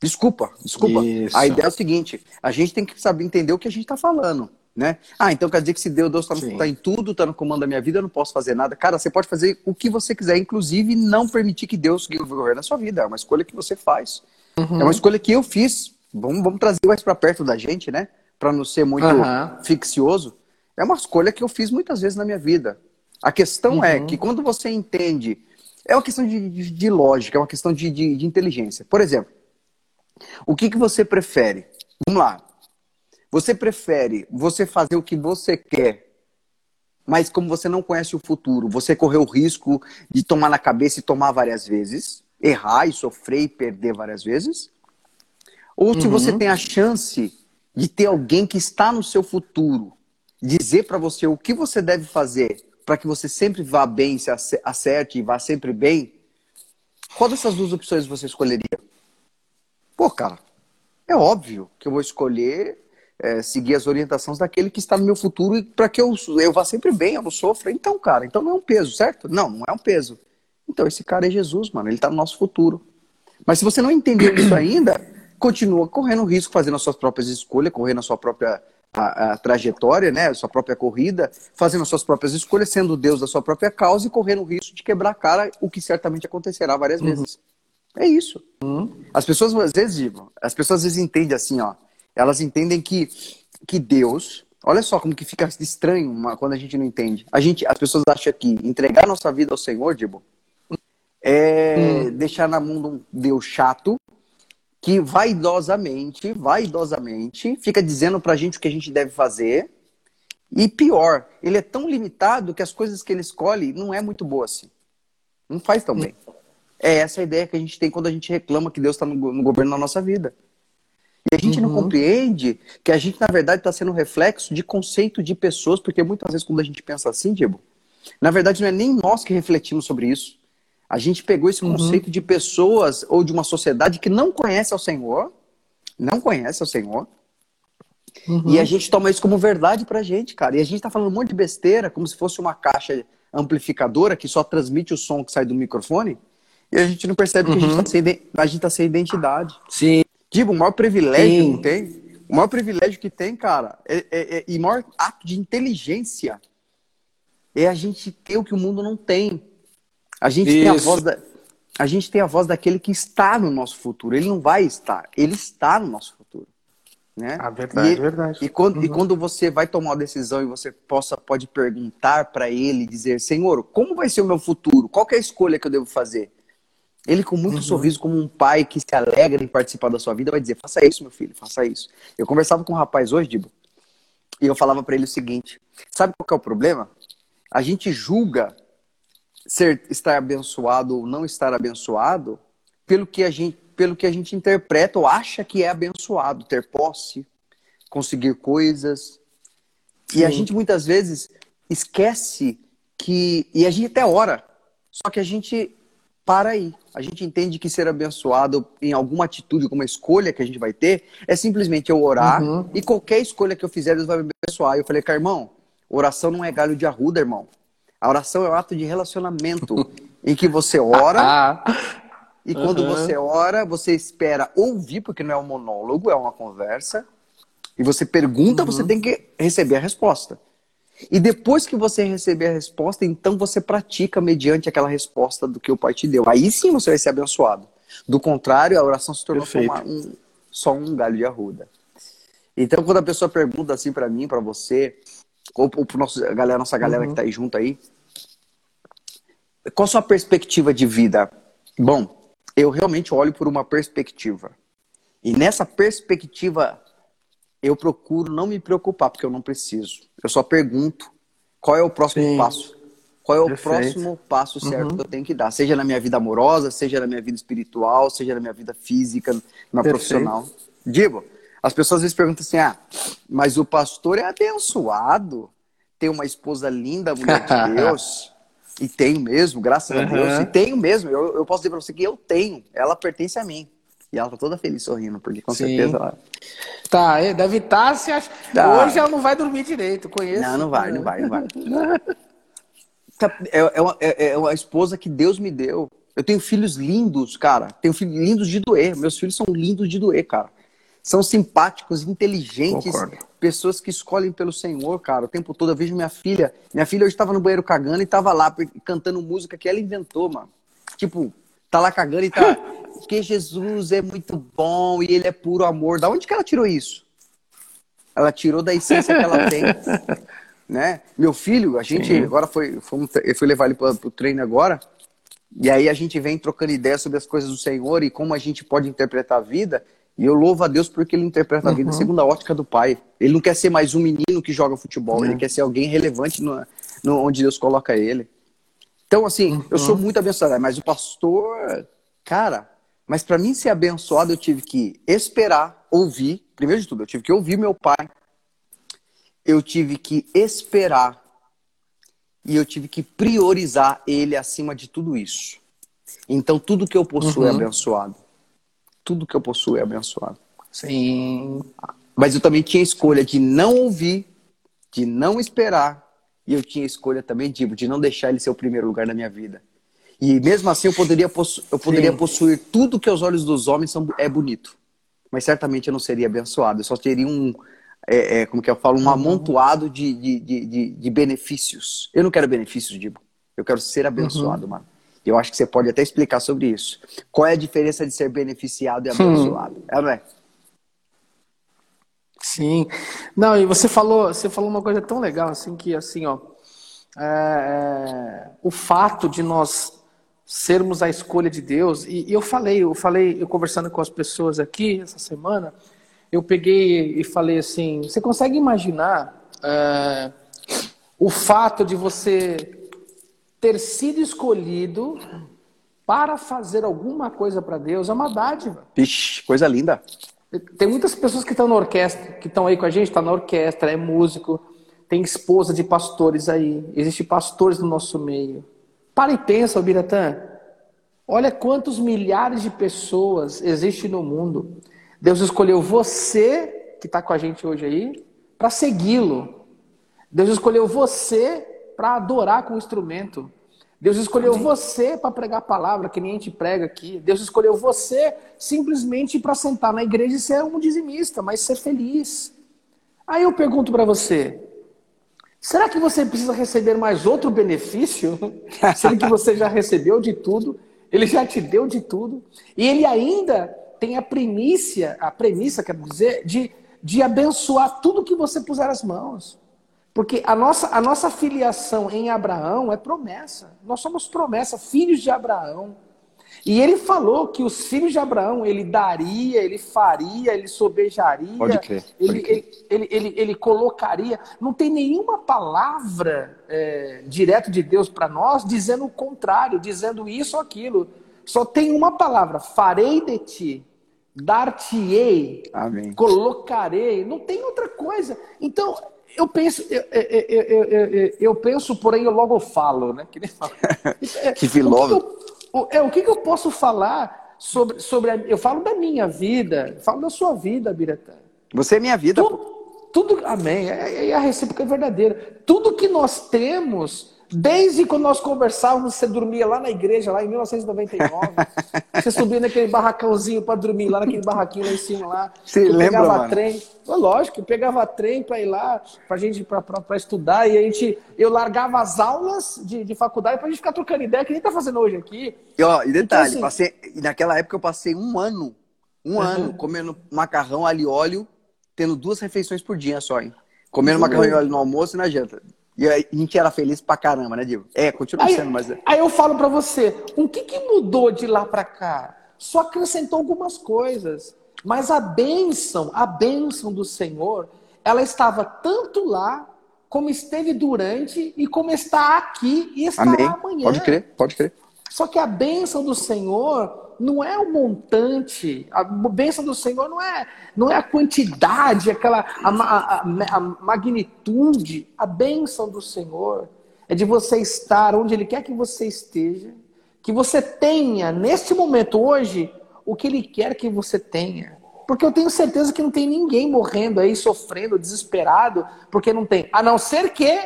S1: Desculpa, desculpa. Isso. A ideia é o seguinte: a gente tem que saber entender o que a gente está falando. Né? Ah, então quer dizer que se Deus está tá em tudo, está no comando da minha vida, eu não posso fazer nada. Cara, você pode fazer o que você quiser, inclusive não permitir que Deus governe a sua vida. É uma escolha que você faz. Uhum. É uma escolha que eu fiz. Vamos, vamos trazer mais para perto da gente, né? Para não ser muito uhum. ficcioso. É uma escolha que eu fiz muitas vezes na minha vida. A questão é uhum. é que quando você entende, é uma questão de, de, de lógica, é uma questão de, de, inteligência. Por exemplo, o que, que você prefere? Vamos lá. Você prefere você fazer o que você quer, mas como você não conhece o futuro, você correr o risco de tomar na cabeça e tomar várias vezes, errar e sofrer e perder várias vezes? Ou se uhum. você tem a chance de ter alguém que está no seu futuro, dizer para você o que você deve fazer para que você sempre vá bem, se acerte e vá sempre bem, qual dessas duas opções você escolheria? Pô, cara, é óbvio que eu vou escolher é, seguir as orientações daquele que está no meu futuro e para que eu, eu vá sempre bem, eu não sofra. Então, cara, então não é um peso, certo? Não, não é um peso. Então, esse cara é Jesus, mano, ele está no nosso futuro. Mas se você não entendeu isso ainda, continua correndo risco, fazendo as suas próprias escolhas, correndo a sua própria a, a trajetória, né, a sua própria corrida, fazendo as suas próprias escolhas, sendo Deus da sua própria causa e correndo o risco de quebrar a cara, o que certamente acontecerá várias uhum. vezes. É isso. Uhum. As pessoas às vezes, as pessoas às vezes entendem assim, ó, elas entendem que, que Deus. Olha só como que fica estranho uma, quando a gente não entende. A gente, as pessoas acham que entregar nossa vida ao Senhor, Dibo, é hum. deixar na mão de um Deus chato que vaidosamente, vaidosamente, fica dizendo pra gente o que a gente deve fazer. E pior, ele é tão limitado que as coisas que ele escolhe não é muito boa assim. Não faz tão bem. É essa a ideia que a gente tem quando a gente reclama que Deus está no, no governo da nossa vida. E a gente uhum. não compreende que a gente, na verdade, está sendo um reflexo de conceito de pessoas, porque muitas vezes quando a gente pensa assim, Diego, na verdade não é nem nós que refletimos sobre isso. A gente pegou esse uhum. conceito de pessoas ou de uma sociedade que não conhece ao Senhor, não conhece ao Senhor, Uhum. E a gente toma isso como verdade pra gente, cara. E a gente tá falando um monte de besteira, como se fosse uma caixa amplificadora que só transmite o som que sai do microfone. E a gente não percebe uhum. que a gente, tá sem, a gente tá sem identidade.
S2: Sim.
S1: Tipo, o maior privilégio Sim. que tem, o maior privilégio que tem, cara, é, é, é, e o maior ato de inteligência é a gente ter o que o mundo não tem. A gente Isso. tem a voz da, a gente tem a voz daquele que está no nosso futuro. Ele não vai estar, ele está no nosso futuro. Né?
S2: Ah, verdade,
S1: e,
S2: verdade.
S1: E quando, uhum. e quando você vai tomar uma decisão e você possa, pode perguntar para ele, dizer, Senhor, como vai ser o meu futuro? Qual é a escolha que eu devo fazer? Ele, com muito uhum. sorriso, como um pai que se alegra em participar da sua vida, vai dizer: faça isso, meu filho, faça isso. Eu conversava com um rapaz hoje, Dibo, e eu falava para ele o seguinte: sabe qual é o problema? A gente julga ser, estar abençoado ou não estar abençoado pelo que a gente, pelo que a gente interpreta ou acha que é abençoado, ter posse, conseguir coisas. Sim. E a gente muitas vezes esquece que. E a gente até ora, só que a gente para aí. A gente entende que ser abençoado em alguma atitude, alguma escolha que a gente vai ter, é simplesmente eu orar uhum. e qualquer escolha que eu fizer, Deus vai me abençoar. Eu falei, cara, irmão, oração não é galho de arruda, irmão. A oração é um ato de relacionamento em que você ora e quando uhum. você ora, você espera ouvir, porque não é um monólogo, é uma conversa. E você pergunta, uhum. você tem que receber a resposta. E depois que você receber a resposta, então você pratica mediante aquela resposta do que o Pai te deu. Aí sim você vai ser abençoado. Do contrário, a oração se tornou uma, um, só um galho de arruda. Então, quando a pessoa pergunta assim para mim, para você, ou, ou para nossa galera, nossa galera uhum. que tá aí junto aí, qual a sua perspectiva de vida? Bom, eu realmente olho por uma perspectiva. E nessa perspectiva eu procuro não me preocupar, porque eu não preciso. Eu só pergunto qual é o próximo Sim. passo. Qual é o Perfeito. próximo passo certo uhum. que eu tenho que dar? Seja na minha vida amorosa, seja na minha vida espiritual, seja na minha vida física, na Perfeito. profissional. Digo, as pessoas às vezes perguntam assim: ah, mas o pastor é abençoado, tem uma esposa linda, mulher de Deus. e tenho mesmo, graças uhum. a Deus. E tenho mesmo. Eu, eu posso dizer para você que eu tenho. Ela pertence a mim. E ela tá toda feliz sorrindo, porque com Sim. certeza ela.
S2: Tá, é, deve estar tá, se acha... tá. Hoje ela não vai dormir direito, conheço.
S1: Não, não vai, não vai, não vai. Tá, é, é, uma, é, é uma esposa que Deus me deu. Eu tenho filhos lindos, cara. Tenho filhos lindos de doer. Meus filhos são lindos de doer, cara. São simpáticos, inteligentes, Concordo. pessoas que escolhem pelo Senhor, cara. O tempo todo eu vejo minha filha. Minha filha hoje estava no banheiro cagando e estava lá cantando música que ela inventou, mano. Tipo, tá lá cagando e tá. Porque Jesus é muito bom e ele é puro amor. Da onde que ela tirou isso? Ela tirou da essência que ela tem. né? Meu filho, a gente Sim. agora foi, eu fui levar ele para o treino agora. E aí a gente vem trocando ideias sobre as coisas do Senhor e como a gente pode interpretar a vida. E eu louvo a Deus porque ele interpreta a vida uhum. segundo a ótica do pai. Ele não quer ser mais um menino que joga futebol, uhum. ele quer ser alguém relevante no, no, onde Deus coloca ele. Então, assim, uhum. eu sou muito abençoado, mas o pastor, cara, mas para mim ser abençoado, eu tive que esperar, ouvir. Primeiro de tudo, eu tive que ouvir meu pai. Eu tive que esperar. E eu tive que priorizar ele acima de tudo isso. Então, tudo que eu possuo é uhum. é abençoado. Tudo que eu possuo é abençoado.
S2: Sim.
S1: Mas eu também tinha escolha de não ouvir, de não esperar e eu tinha escolha também de, de não deixar ele ser o primeiro lugar na minha vida. E mesmo assim eu poderia, possu eu poderia possuir tudo que aos olhos dos homens são, é bonito. Mas certamente eu não seria abençoado. Eu só teria um, é, é, como que eu falo, um uhum. amontoado de, de, de, de, benefícios. Eu não quero benefícios, Dibo. Eu quero ser abençoado, uhum. mano. Eu acho que você pode até explicar sobre isso. Qual é a diferença de ser beneficiado e abençoado? Hum. É, não é?
S2: Sim. Não, e você falou, você falou uma coisa tão legal, assim, que assim, ó, é, é, o fato de nós sermos a escolha de Deus, e, e, eu falei, eu falei, eu conversando com as pessoas aqui essa semana, eu peguei e falei assim, você consegue imaginar é, o fato de você ter sido escolhido para fazer alguma coisa para Deus é uma dádiva.
S1: Vixe, coisa linda.
S2: Tem muitas pessoas que estão na orquestra, que estão aí com a gente, está na orquestra, é músico, tem esposa de pastores aí, existem pastores no nosso meio. Para e pensa, Biratã. Olha quantos milhares de pessoas existem no mundo. Deus escolheu você que está com a gente hoje aí para segui-lo. Deus escolheu você para adorar com o instrumento. Deus escolheu você para pregar a palavra, que nem a gente prega aqui. Deus escolheu você simplesmente para sentar na igreja e ser um dizimista, mas ser feliz. Aí eu pergunto para você: será que você precisa receber mais outro benefício? Sendo que você já recebeu de tudo, ele já te deu de tudo, e ele ainda tem a primícia, a premissa, quer dizer, de de abençoar tudo que você puser as mãos. Porque a nossa, a nossa filiação em Abraão é promessa. Nós somos promessa, filhos de Abraão. E ele falou que os filhos de Abraão ele daria, ele faria, ele sobejaria,
S1: pode crer,
S2: pode ele, crer. Ele, ele, ele, ele, colocaria. Não tem nenhuma palavra é, direto de Deus para nós dizendo o contrário, dizendo isso ou aquilo. Só tem uma palavra: farei de ti dar-te-ei, colocarei, não tem outra coisa. Então, eu penso, eu, eu, eu, eu, penso, porém eu logo falo, né?
S1: Que, nem falo. que filósofo.
S2: O, é, o que, que eu posso falar sobre, sobre a, eu falo da minha vida, falo da sua vida, Biratã.
S1: Você é minha vida.
S2: Tudo, tudo amém, é, é a recíproca verdadeira. Tudo que nós temos Desde quando nós conversávamos, você dormia lá na igreja, lá em 1999. você subia naquele barracãozinho para dormir, lá naquele barraquinho lá em cima lá.
S1: Você lembra,
S2: pegava
S1: mano?
S2: trem. Lógico, eu pegava trem para ir lá, para gente para estudar, e a gente, eu largava as aulas de, de faculdade para a gente ficar trocando ideia, que nem tá fazendo hoje aqui.
S1: E, ó, e detalhe, então, assim, passei, naquela época eu passei um ano, um uhum. ano, comendo macarrão, alho e óleo, tendo duas refeições por dia só, hein? Comendo uhum. macarrão e óleo no almoço e na janta. E a gente era feliz pra caramba, né, Diego? É, continua aí, sendo, mas. É.
S2: Aí eu falo pra você, o que, que mudou de lá pra cá? Só acrescentou algumas coisas. Mas a bênção, a bênção do Senhor, ela estava tanto lá, como esteve durante, e como está aqui e estará Amém. amanhã.
S1: Pode crer, pode crer.
S2: Só que a bênção do Senhor não é o montante, a bênção do Senhor não é, não é a quantidade, aquela a, a, a, magnitude. A bênção do Senhor é de você estar onde Ele quer que você esteja, que você tenha neste momento hoje o que Ele quer que você tenha. Porque eu tenho certeza que não tem ninguém morrendo aí, sofrendo, desesperado, porque não tem. A não ser que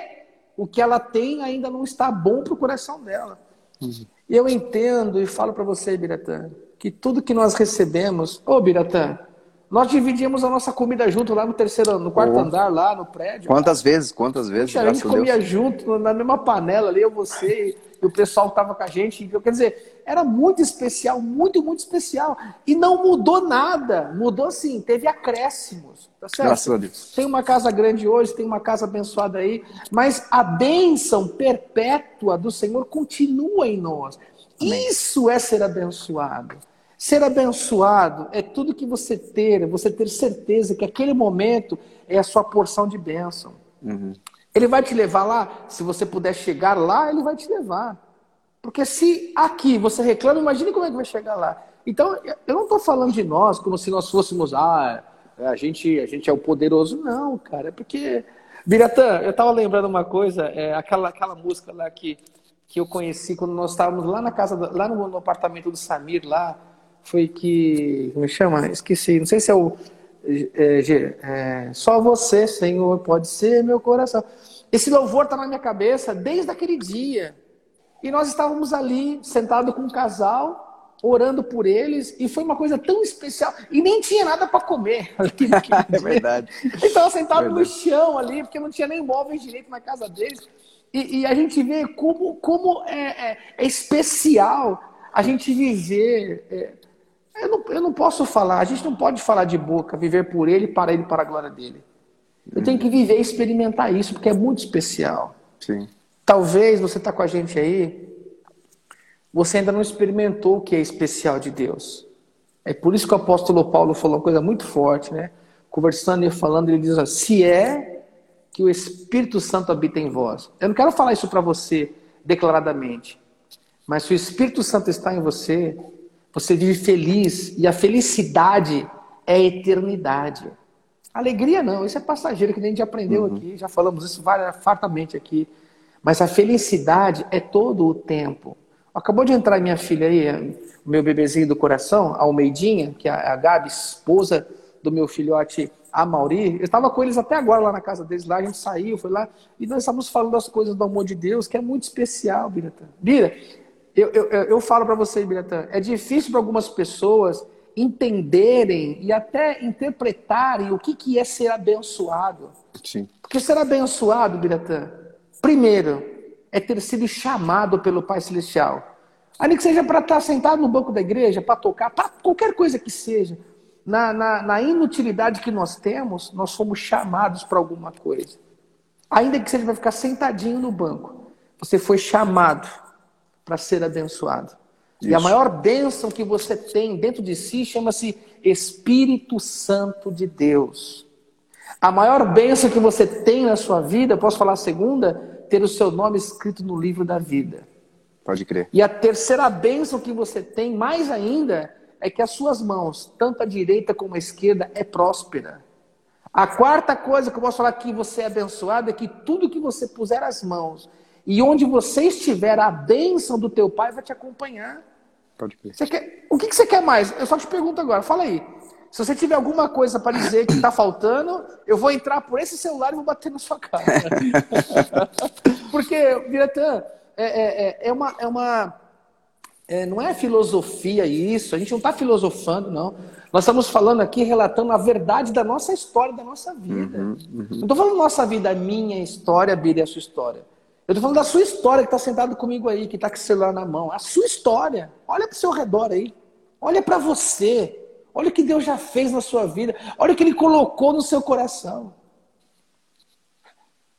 S2: o que ela tem ainda não está bom para o coração dela. Uhum. E eu entendo e falo para você, Biratã, que tudo que nós recebemos, ô Biratã, nós dividíamos a nossa comida junto lá no terceiro, no quarto oh. andar, lá no prédio.
S1: Quantas vezes? Quantas vezes?
S2: Puxa, a gente comia Deus. junto, na mesma panela ali, eu, você e o pessoal estava com a gente. Quer dizer, era muito especial, muito, muito especial. E não mudou nada. Mudou sim, teve acréscimos. Tá certo?
S1: Graças a Deus.
S2: Tem uma casa grande hoje, tem uma casa abençoada aí, mas a bênção perpétua do Senhor continua em nós. Amém. Isso é ser abençoado. Ser abençoado é tudo que você ter, é você ter certeza que aquele momento é a sua porção de bênção. Uhum. Ele vai te levar lá, se você puder chegar lá, ele vai te levar. Porque se aqui você reclama, imagine como é que vai chegar lá. Então, eu não estou falando de nós como se nós fôssemos, ah, a gente, a gente é o poderoso. Não, cara, é porque. Biratã, eu estava lembrando uma coisa, é, aquela, aquela música lá que, que eu conheci quando nós estávamos lá na casa, lá no, no apartamento do Samir, lá, foi que. Como chama? Esqueci, não sei se é o. É, é, só você, Senhor, pode ser meu coração. Esse louvor está na minha cabeça desde aquele dia. E nós estávamos ali, sentados com um casal, orando por eles, e foi uma coisa tão especial. E nem tinha nada para comer.
S1: é verdade.
S2: Então, sentado no chão ali, porque não tinha nem móveis direito na casa deles. E, e a gente vê como, como é, é, é especial a gente viver. Eu, não, eu não posso falar, a gente não pode falar de boca, viver por ele, para ele, para a glória dele. Eu tenho que viver e experimentar isso, porque é muito especial.
S1: Sim.
S2: Talvez você está com a gente aí, você ainda não experimentou o que é especial de Deus. É por isso que o apóstolo Paulo falou uma coisa muito forte, né? Conversando e falando, ele diz se é que o Espírito Santo habita em vós. Eu não quero falar isso para você declaradamente, mas se o Espírito Santo está em você, você vive feliz e a felicidade é a eternidade. Alegria não, isso é passageiro que a gente aprendeu uhum. aqui, já falamos isso fartamente aqui. Mas a felicidade é todo o tempo. Acabou de entrar minha filha aí, o meu bebezinho do coração, a Almeidinha, que é a Gabi, esposa do meu filhote Amauri. Eu estava com eles até agora lá na casa deles, lá a gente saiu, foi lá, e nós estávamos falando das coisas do amor de Deus, que é muito especial, Biratã. Bira, eu, eu, eu falo para você, Biratã, é difícil para algumas pessoas entenderem e até interpretarem o que, que é ser abençoado.
S1: Sim.
S2: Porque ser abençoado, Biratã, primeiro, é ter sido chamado pelo Pai Celestial. Ali que seja para estar sentado no banco da igreja, para tocar, para qualquer coisa que seja. Na, na, na, inutilidade que nós temos, nós fomos chamados para alguma coisa. Ainda que seja para ficar sentadinho no banco, você foi chamado para ser abençoado. Isso. E a maior bênção que você tem dentro de si chama-se Espírito Santo de Deus. A maior bênção que você tem na sua vida, posso falar a segunda? Ter o seu nome escrito no livro da vida.
S1: Pode crer.
S2: E a terceira bênção que você tem, mais ainda, é que as suas mãos, tanto a direita como a esquerda, é próspera. A quarta coisa que eu posso falar que você é abençoado é que tudo que você puser as mãos e onde você estiver, a bênção do teu pai vai te acompanhar.
S1: Pode crer.
S2: Você quer... O que, que você quer mais? Eu só te pergunto agora, fala aí. Se você tiver alguma coisa para dizer que está faltando, eu vou entrar por esse celular e vou bater na sua cara. Porque, Diretan, é, é, é, é, uma. É uma é, não é filosofia isso, a gente não está filosofando, não. Nós estamos falando aqui, relatando a verdade da nossa história, da nossa vida. Uhum, uhum. Não estou falando nossa vida, a minha história, Bíblia, a sua história. Eu estou falando da sua história que está sentado comigo aí, que está com o celular na mão. A sua história. Olha para o seu redor aí. Olha para você. Olha o que Deus já fez na sua vida. Olha o que Ele colocou no seu coração.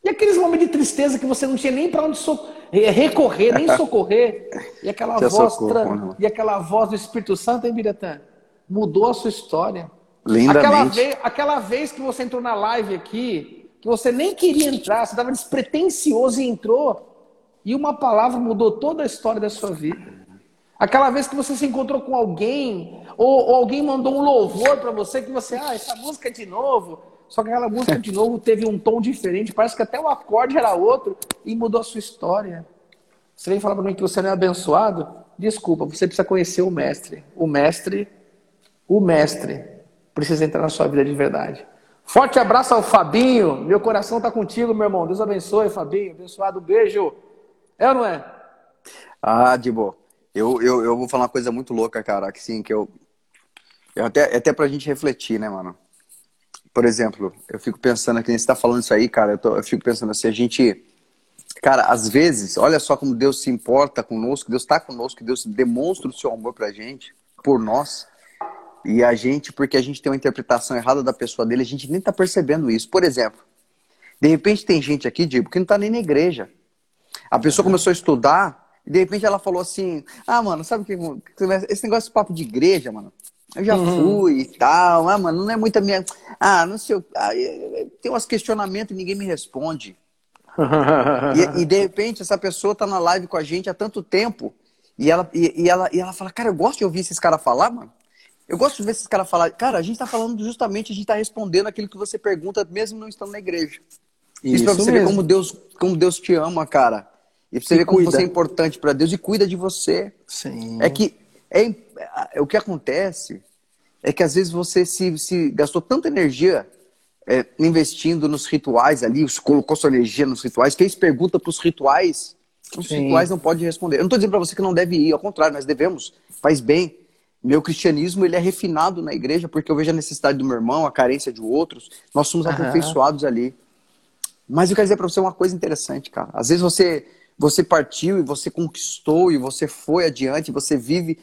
S2: E aqueles momentos de tristeza que você não tinha nem para onde so recorrer, nem socorrer. E aquela, voz socorro, e aquela voz do Espírito Santo, hein, Biratã? Mudou a sua história.
S1: Lindamente.
S2: Aquela vez, aquela vez que você entrou na live aqui, que você nem queria entrar, você estava despretensioso e entrou, e uma palavra mudou toda a história da sua vida. Aquela vez que você se encontrou com alguém, ou, ou alguém mandou um louvor para você, que você, ah, essa música é de novo. Só que aquela música, de novo, teve um tom diferente. Parece que até o acorde era outro e mudou a sua história. Você vem falar para mim que você não é abençoado? Desculpa, você precisa conhecer o mestre. O mestre, o mestre, precisa entrar na sua vida de verdade. Forte abraço ao Fabinho. Meu coração está contigo, meu irmão. Deus abençoe, Fabinho. Abençoado. Beijo. É ou não é?
S1: Ah, Dibo. Eu, eu, eu vou falar uma coisa muito louca, cara. Que sim, que eu. eu até, até pra gente refletir, né, mano? por exemplo, eu fico pensando aqui, você está falando isso aí, cara, eu, tô, eu, fico pensando assim, a gente, cara, às vezes, olha só como Deus se importa conosco, Deus está conosco, Deus demonstra o seu amor pra gente, por nós, e a gente, porque a gente tem uma interpretação errada da pessoa dele, a gente nem está percebendo isso. Por exemplo, de repente tem gente aqui, Diego, que não está nem na igreja. A pessoa começou a estudar, e de repente ela falou assim, ah, mano, sabe o que, esse negócio de papo de igreja, mano, eu já uhum. fui e tal. Ah, mano, não é muita minha. Ah, não sei. Ah, tem uns questionamentos e ninguém me responde. e, e, de repente essa pessoa tá na live com a gente há tanto tempo e ela, e, e, ela, e ela fala, cara, eu gosto de ouvir esses caras falar, mano. Eu gosto de ver esses caras falar. Cara, a gente tá falando justamente, a gente tá respondendo aquilo que você pergunta, mesmo não estando na igreja. Isso, Isso pra você mesmo. ver como Deus, como Deus te ama, cara. E pra você e ver como cuida. você é importante para Deus e cuida de você.
S2: Sim.
S1: É que é, é, o que acontece é que às vezes você se, se gastou tanta energia é, investindo nos rituais ali, colocou sua energia nos rituais, fez pergunta para os rituais, os Sim. rituais não podem responder. Eu não estou dizendo para você que não deve ir, ao contrário, nós devemos, faz bem. Meu cristianismo ele é refinado na igreja porque eu vejo a necessidade do meu irmão, a carência de outros, nós somos uhum. aperfeiçoados ali. Mas eu quero dizer para você uma coisa interessante, cara. Às vezes você você partiu e você conquistou e você foi adiante, você vive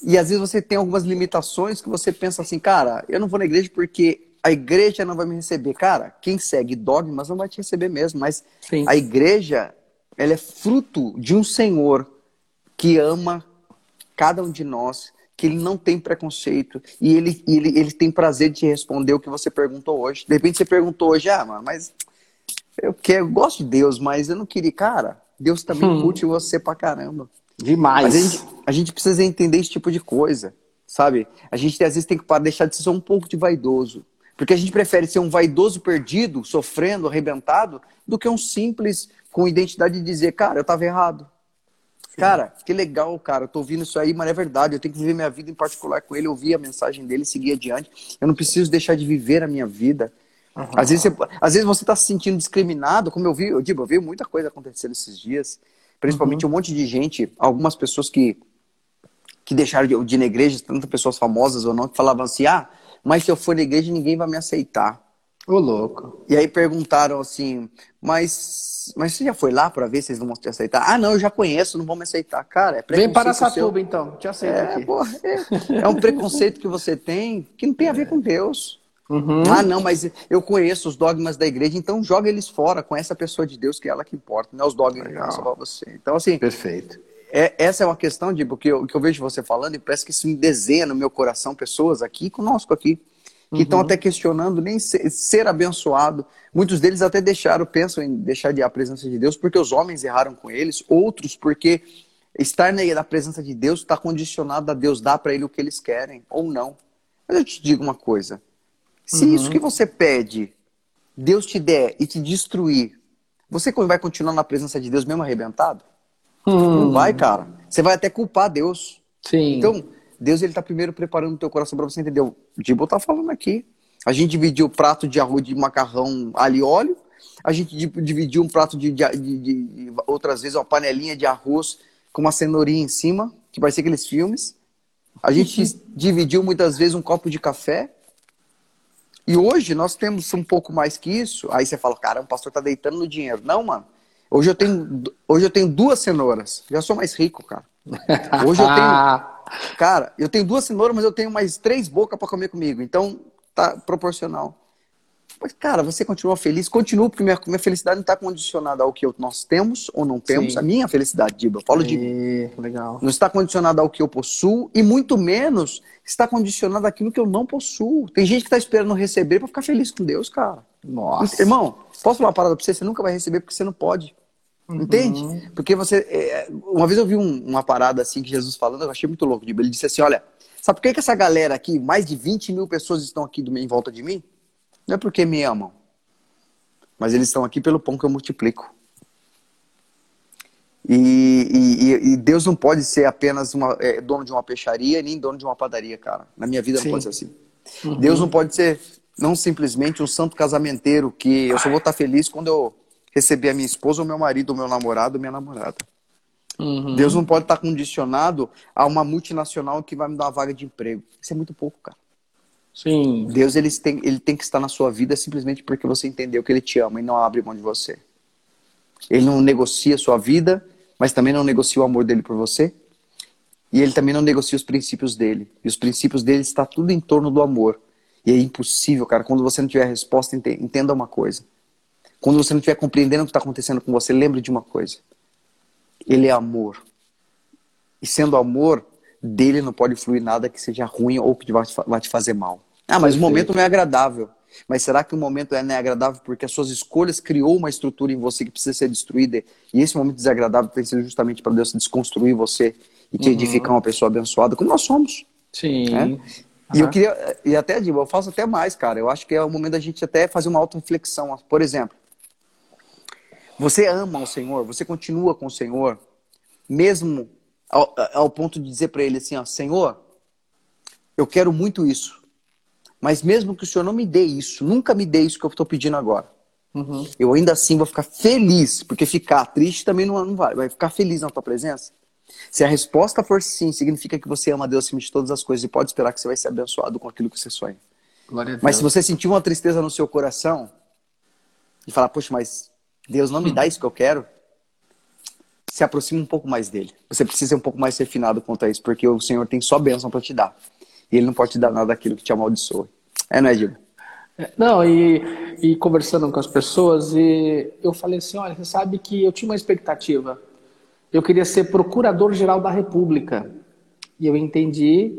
S1: e às vezes você tem algumas limitações que você pensa assim, cara, eu não vou na igreja porque a igreja não vai me receber. Cara, quem segue dogmas não vai te receber mesmo, mas Sim. a igreja, ela é fruto de um Senhor que ama cada um de nós, que ele não tem preconceito e ele, ele, ele tem prazer de responder o que você perguntou hoje. De repente você perguntou hoje, ah, mano, mas eu, quero, eu gosto de Deus, mas eu não queria. Cara, Deus também hum. curte você pra caramba.
S2: Demais.
S1: Mas a gente, a gente precisa entender esse tipo de coisa, sabe? A gente às vezes tem que deixar de ser um pouco de vaidoso. Porque a gente prefere ser um vaidoso perdido, sofrendo, arrebentado, do que um simples com identidade de dizer, cara, eu estava errado. Cara, que legal, cara. Eu tô ouvindo isso aí, mas é verdade. Eu tenho que viver minha vida em particular com ele, ouvir a mensagem dele, seguir adiante. Eu não preciso deixar de viver a minha vida. Uhum. Às, vezes você, às vezes você tá se sentindo discriminado, como eu vi, eu digo, eu vi muita coisa acontecendo esses dias. Principalmente uhum. um monte de gente, algumas pessoas que, que deixaram de, de ir na igreja, tantas pessoas famosas ou não, que falavam assim, ah, mas se eu for na igreja ninguém vai me aceitar.
S2: Ô, louco.
S1: E aí perguntaram assim, mas, mas você já foi lá para ver se eles vão te aceitar? Ah, não, eu já conheço, não vão me aceitar. Cara, é
S2: Vem para Satuba, seu... então, te aceito
S1: é,
S2: aqui.
S1: Porra, é, é, um preconceito que você tem que não tem a ver com Deus. Uhum. Ah, não, mas eu conheço os dogmas da igreja, então joga eles fora com essa pessoa de Deus que é ela que importa, não é os dogmas Legal. que vão você. Então, assim.
S2: Perfeito.
S1: É, essa é uma questão de porque eu, que eu vejo você falando e parece que isso me desenha no meu coração pessoas aqui conosco aqui que estão uhum. até questionando nem ser, ser, abençoado. Muitos deles até deixaram, pensam em deixar de ir à presença de Deus porque os homens erraram com eles, outros porque estar na presença de Deus está condicionado a Deus dar para ele o que eles querem ou não. Mas eu te digo uma coisa: se uhum. isso que você pede, Deus te der e te destruir, você vai continuar na presença de Deus mesmo arrebentado? Uhum. Não vai, cara. Você vai até culpar Deus.
S2: Sim.
S1: Então, Deus ele está primeiro preparando o teu coração para você entender. O Dibo está falando aqui. A gente dividiu o prato de arroz de macarrão alho e óleo. A gente dividiu um prato de, de, de, de, outras vezes uma panelinha de arroz com uma cenourinha em cima, que vai ser aqueles filmes. A gente uhum. dividiu muitas vezes um copo de café. E hoje nós temos um pouco mais que isso. Aí você fala, cara, o pastor está deitando no dinheiro. Não, mano. Hoje eu tenho, hoje eu tenho duas cenouras. Já sou mais rico, cara. Hoje eu tenho Cara, eu tenho duas cenouras, mas eu tenho mais três bocas para comer comigo. Então, tá proporcional. Mas, cara, você continua feliz? Continua, porque minha, minha felicidade não está condicionada ao que nós temos ou não temos. Sim. A minha felicidade, Diba, eu falo de.
S2: Legal.
S1: Não está condicionada ao que eu possuo e muito menos está condicionada àquilo que eu não possuo. Tem gente que está esperando receber para ficar feliz com Deus, cara.
S2: Nossa.
S1: Irmão, posso falar uma parada para você? Você nunca vai receber porque você não pode. Uhum. Entende? Porque você. É, uma vez eu vi um, uma parada assim que Jesus falando, eu achei muito louco. Ele disse assim: olha, sabe por que, que essa galera aqui, mais de 20 mil pessoas estão aqui do, em volta de mim? Não é porque me amam, mas eles estão aqui pelo pão que eu multiplico. E, e, e Deus não pode ser apenas uma, é, dono de uma peixaria nem dono de uma padaria, cara. Na minha vida Sim. não pode ser assim. Uhum. Deus não pode ser não simplesmente um santo casamenteiro que eu só vou estar feliz quando eu receber a minha esposa, o meu marido, o meu namorado, a minha namorada. Uhum. Deus não pode estar condicionado a uma multinacional que vai me dar uma vaga de emprego. Isso é muito pouco, cara.
S2: Sim.
S1: Deus ele tem, ele tem que estar na sua vida simplesmente porque você entendeu que ele te ama e não abre mão de você. Ele não negocia a sua vida, mas também não negocia o amor dele por você. E ele também não negocia os princípios dele. E os princípios dele está tudo em torno do amor. E é impossível, cara. Quando você não tiver resposta, entenda uma coisa. Quando você não estiver compreendendo o que está acontecendo com você, lembre de uma coisa. Ele é amor. E sendo amor, dele não pode fluir nada que seja ruim ou que vai te fazer mal. Ah, mas Perfeito. o momento não é agradável. Mas será que o momento é, não é agradável porque as suas escolhas criou uma estrutura em você que precisa ser destruída? E esse momento desagradável tem sido justamente para Deus desconstruir você e te uhum. edificar uma pessoa abençoada, como nós somos.
S2: Sim. Né?
S1: E eu queria, e até, Diba, eu faço até mais, cara. Eu acho que é o momento da gente até fazer uma auto-reflexão. Por exemplo, você ama o Senhor, você continua com o Senhor, mesmo ao, ao ponto de dizer para ele assim: ó, Senhor, eu quero muito isso, mas mesmo que o Senhor não me dê isso, nunca me dê isso que eu estou pedindo agora. Uhum. Eu ainda assim vou ficar feliz, porque ficar triste também não, não vai, vai ficar feliz na tua presença. Se a resposta for sim, significa que você ama Deus acima de todas as coisas e pode esperar que você vai ser abençoado com aquilo que você sonha. Mas se você sentir uma tristeza no seu coração e falar, poxa, mas Deus não me dá isso que eu quero, se aproxima um pouco mais dele. Você precisa ser um pouco mais refinado quanto a isso, porque o Senhor tem só bênção para te dar. E ele não pode te dar nada daquilo que te amaldiçoa. É, não é, Diego?
S2: É, não, e, e conversando com as pessoas, e eu falei assim: olha, você sabe que eu tinha uma expectativa. Eu queria ser procurador-geral da República. E eu entendi,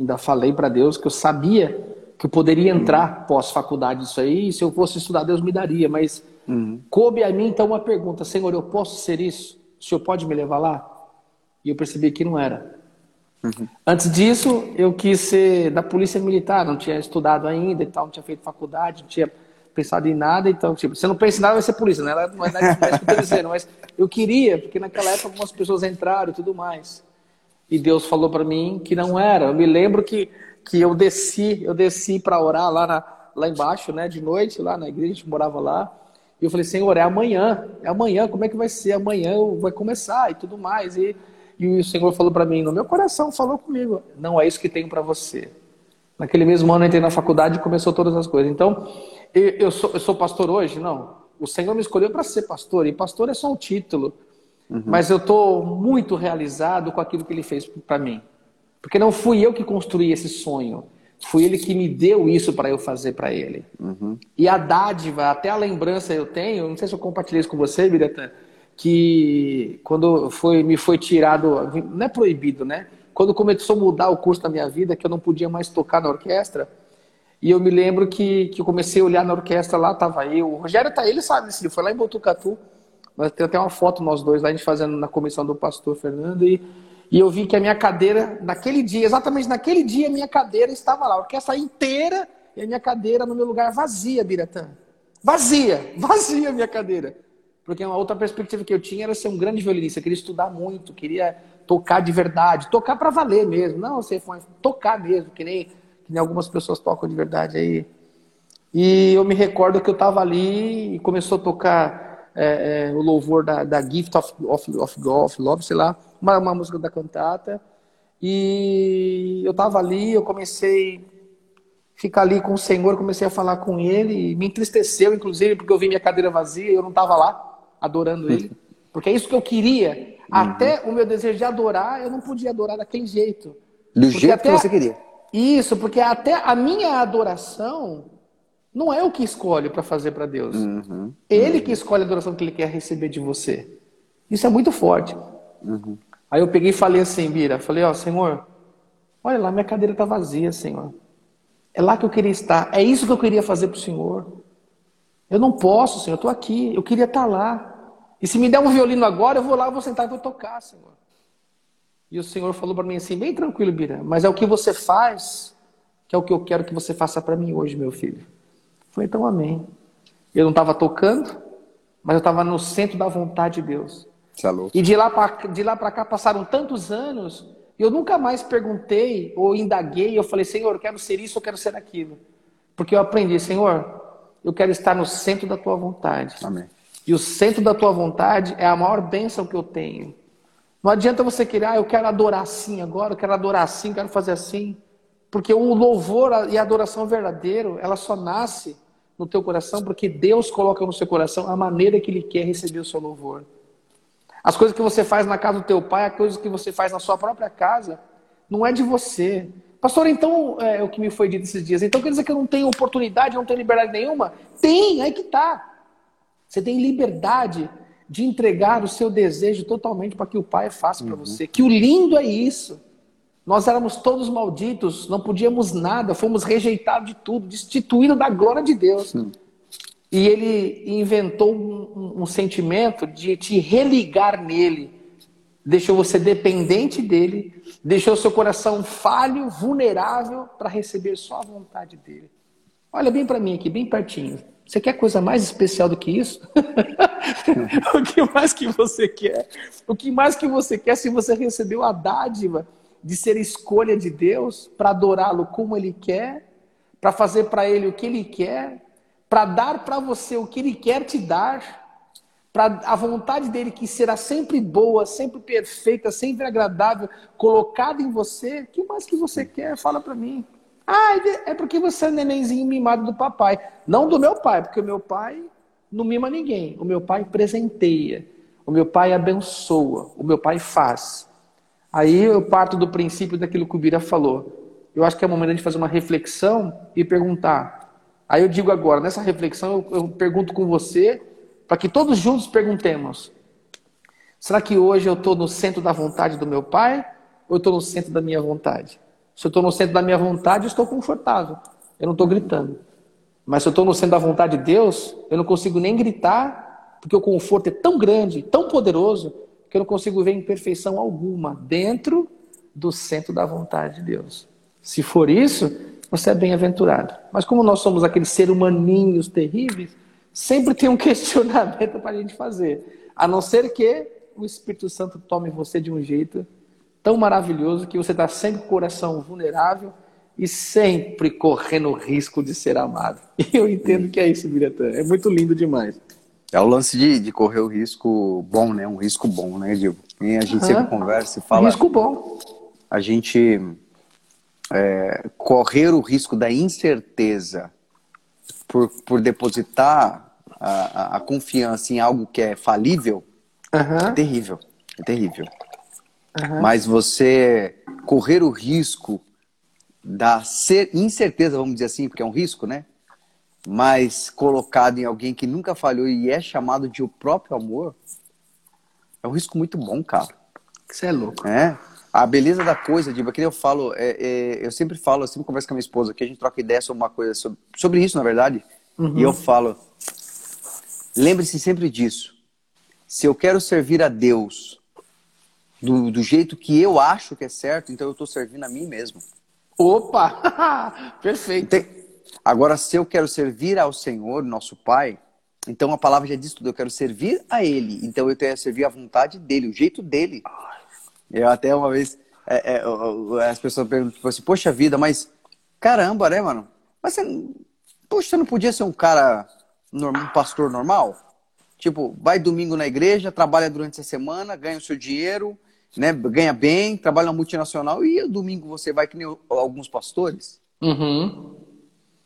S2: ainda falei para Deus que eu sabia que eu poderia entrar pós-faculdade isso aí, e se eu fosse estudar, Deus me daria, mas Uhum. Coube a mim então uma pergunta: Senhor, eu posso ser isso? O Senhor pode me levar lá? E eu percebi que não era. Uhum. Antes disso, eu quis ser da polícia militar, não tinha estudado ainda e tal, não tinha feito faculdade, não tinha pensado em nada, então, tipo, você não pensa em nada, vai ser polícia, né? Não é nada mas eu queria, porque naquela época algumas pessoas entraram e tudo mais. E Deus falou para mim que não era. Eu me lembro que, que eu desci, eu desci para orar lá, na, lá embaixo, né, de noite, lá na igreja, a gente morava lá. E eu falei, Senhor, é amanhã, é amanhã, como é que vai ser? Amanhã vai começar e tudo mais. E, e o Senhor falou para mim, no meu coração, falou comigo, não é isso que tenho para você. Naquele mesmo ano eu entrei na faculdade e começou todas as coisas. Então, eu, eu, sou, eu sou pastor hoje? Não. O Senhor me escolheu para ser pastor, e pastor é só um título. Uhum. Mas eu estou muito realizado com aquilo que ele fez para mim. Porque não fui eu que construí esse sonho. Foi ele que me deu isso para eu fazer para ele. Uhum. E a dádiva, até a lembrança eu tenho, não sei se eu compartilhei isso com você, Biratan, que quando foi, me foi tirado, não é proibido, né? Quando começou a mudar o curso da minha vida, que eu não podia mais tocar na orquestra, e eu me lembro que, que eu comecei a olhar na orquestra lá, tava eu, o Rogério tá, ele sabe, ele foi lá em Botucatu, nós tem até uma foto nós dois lá, a gente fazendo na comissão do pastor Fernando, e, e eu vi que a minha cadeira, naquele dia, exatamente naquele dia, a minha cadeira estava lá, a orquestra inteira e a minha cadeira no meu lugar vazia, Biratã. Vazia, vazia a minha cadeira. Porque uma outra perspectiva que eu tinha era ser um grande violinista, eu queria estudar muito, queria tocar de verdade, tocar para valer mesmo. Não, você foi tocar mesmo, que nem, que nem algumas pessoas tocam de verdade aí. E eu me recordo que eu estava ali e começou a tocar é, é, o louvor da, da Gift of, of, of, of Love, sei lá, uma, uma música da cantata. E eu estava ali, eu comecei a ficar ali com o Senhor, comecei a falar com Ele, me entristeceu, inclusive, porque eu vi minha cadeira vazia e eu não estava lá adorando Ele. Porque é isso que eu queria. Uhum. Até o meu desejo de adorar, eu não podia adorar daquele jeito.
S1: Do porque jeito que você queria.
S2: Isso, porque até a minha adoração não é o que escolhe para fazer para Deus. Uhum. Ele uhum. que escolhe a adoração que ele quer receber de você. Isso é muito forte. Uhum. Aí eu peguei e falei assim, Bira, falei, ó, Senhor, olha lá, minha cadeira está vazia, Senhor. É lá que eu queria estar. É isso que eu queria fazer para o Senhor. Eu não posso, Senhor, eu estou aqui. Eu queria estar tá lá. E se me der um violino agora, eu vou lá, eu vou sentar e vou tocar, Senhor. E o Senhor falou para mim assim, bem tranquilo, Bira, mas é o que você faz que é o que eu quero que você faça para mim hoje, meu filho. Falei, então amém. Eu não estava tocando, mas eu estava no centro da vontade de Deus.
S1: É
S2: e de lá para cá passaram tantos anos, e eu nunca mais perguntei ou indaguei, eu falei, Senhor, eu quero ser isso, eu quero ser aquilo. Porque eu aprendi, Senhor, eu quero estar no centro da tua vontade.
S1: Amém.
S2: E o centro da tua vontade é a maior bênção que eu tenho. Não adianta você querer, ah, eu quero adorar assim agora, eu quero adorar assim, quero fazer assim. Porque o louvor e a adoração verdadeiro, ela só nasce no teu coração, porque Deus coloca no seu coração a maneira que Ele quer receber o seu louvor. As coisas que você faz na casa do teu pai, as coisas que você faz na sua própria casa, não é de você. Pastor, então, é, é o que me foi dito esses dias, então quer dizer que eu não tenho oportunidade, não tenho liberdade nenhuma? Tem, aí que tá. Você tem liberdade de entregar o seu desejo totalmente para que o Pai faça para uhum. você. Que o lindo é isso. Nós éramos todos malditos, não podíamos nada, fomos rejeitados de tudo, destituídos da glória de Deus. Sim. E ele inventou um, um, sentimento de te religar nele, deixou você dependente dele, deixou seu coração falho, vulnerável para receber só a vontade dele. Olha bem para mim aqui, bem pertinho. Você quer coisa mais especial do que isso? o que mais que você quer? O que mais que você quer se você recebeu a dádiva de ser escolha de Deus para adorá-lo como Ele quer, para fazer para Ele o que Ele quer, para dar para você o que Ele quer te dar, para a vontade dele que será sempre boa, sempre perfeita, sempre agradável, colocada em você. O que mais que você quer? Fala para mim. Ah, é porque você é nenenzinho mimado do papai. Não do meu pai, porque o meu pai não mima ninguém. O meu pai presenteia. O meu pai abençoa. O meu pai faz. Aí eu parto do princípio daquilo que o Bira falou. Eu acho que é o momento de fazer uma reflexão e perguntar. Aí eu digo agora, nessa reflexão, eu, eu pergunto com você, para que todos juntos perguntemos: será que hoje eu estou no centro da vontade do meu pai ou eu estou no centro da minha vontade? Se eu estou no centro da minha vontade, eu estou confortável. Eu não estou gritando. Mas se eu estou no centro da vontade de Deus, eu não consigo nem gritar, porque o conforto é tão grande, tão poderoso, que eu não consigo ver imperfeição alguma dentro do centro da vontade de Deus. Se for isso, você é bem-aventurado. Mas como nós somos aqueles seres humaninhos terríveis, sempre tem um questionamento para a gente fazer. A não ser que o Espírito Santo tome você de um jeito tão maravilhoso que você está sempre com o coração vulnerável e sempre correndo o risco de ser amado. E eu entendo que é isso, Biratã. É muito lindo demais.
S1: É o lance de, de correr o risco bom, né? Um risco bom, né, Diego? E a gente uhum. sempre conversa e fala.
S2: Risco bom.
S1: A gente é, correr o risco da incerteza por, por depositar a, a, confiança em algo que é falível uhum. é terrível. É terrível. Uhum. Mas você correr o risco da incerteza, vamos dizer assim, porque é um risco, né? Mas colocado em alguém que nunca falhou e é chamado de o próprio amor, é um risco muito bom, cara.
S2: Você é louco.
S1: É. A beleza da coisa, Diba, que eu falo, é, é, eu sempre falo, eu sempre converso com a minha esposa, que a gente troca ideia sobre uma coisa, sobre, sobre isso, na verdade. Uhum. E eu falo, lembre-se sempre disso. Se eu quero servir a Deus do, do jeito que eu acho que é certo, então eu estou servindo a mim mesmo.
S2: Opa! Perfeito.
S1: Agora, se eu quero servir ao Senhor, nosso Pai, então a palavra já diz tudo. Eu quero servir a Ele. Então eu tenho que servir a vontade dele, o jeito dele. Eu até uma vez é, é, as pessoas perguntam tipo assim, poxa vida, mas caramba, né, mano? Mas você, poxa, você não podia ser um cara, um pastor normal? Tipo, vai domingo na igreja, trabalha durante a semana, ganha o seu dinheiro, né, ganha bem, trabalha na multinacional e domingo você vai que nem alguns pastores?
S2: Uhum.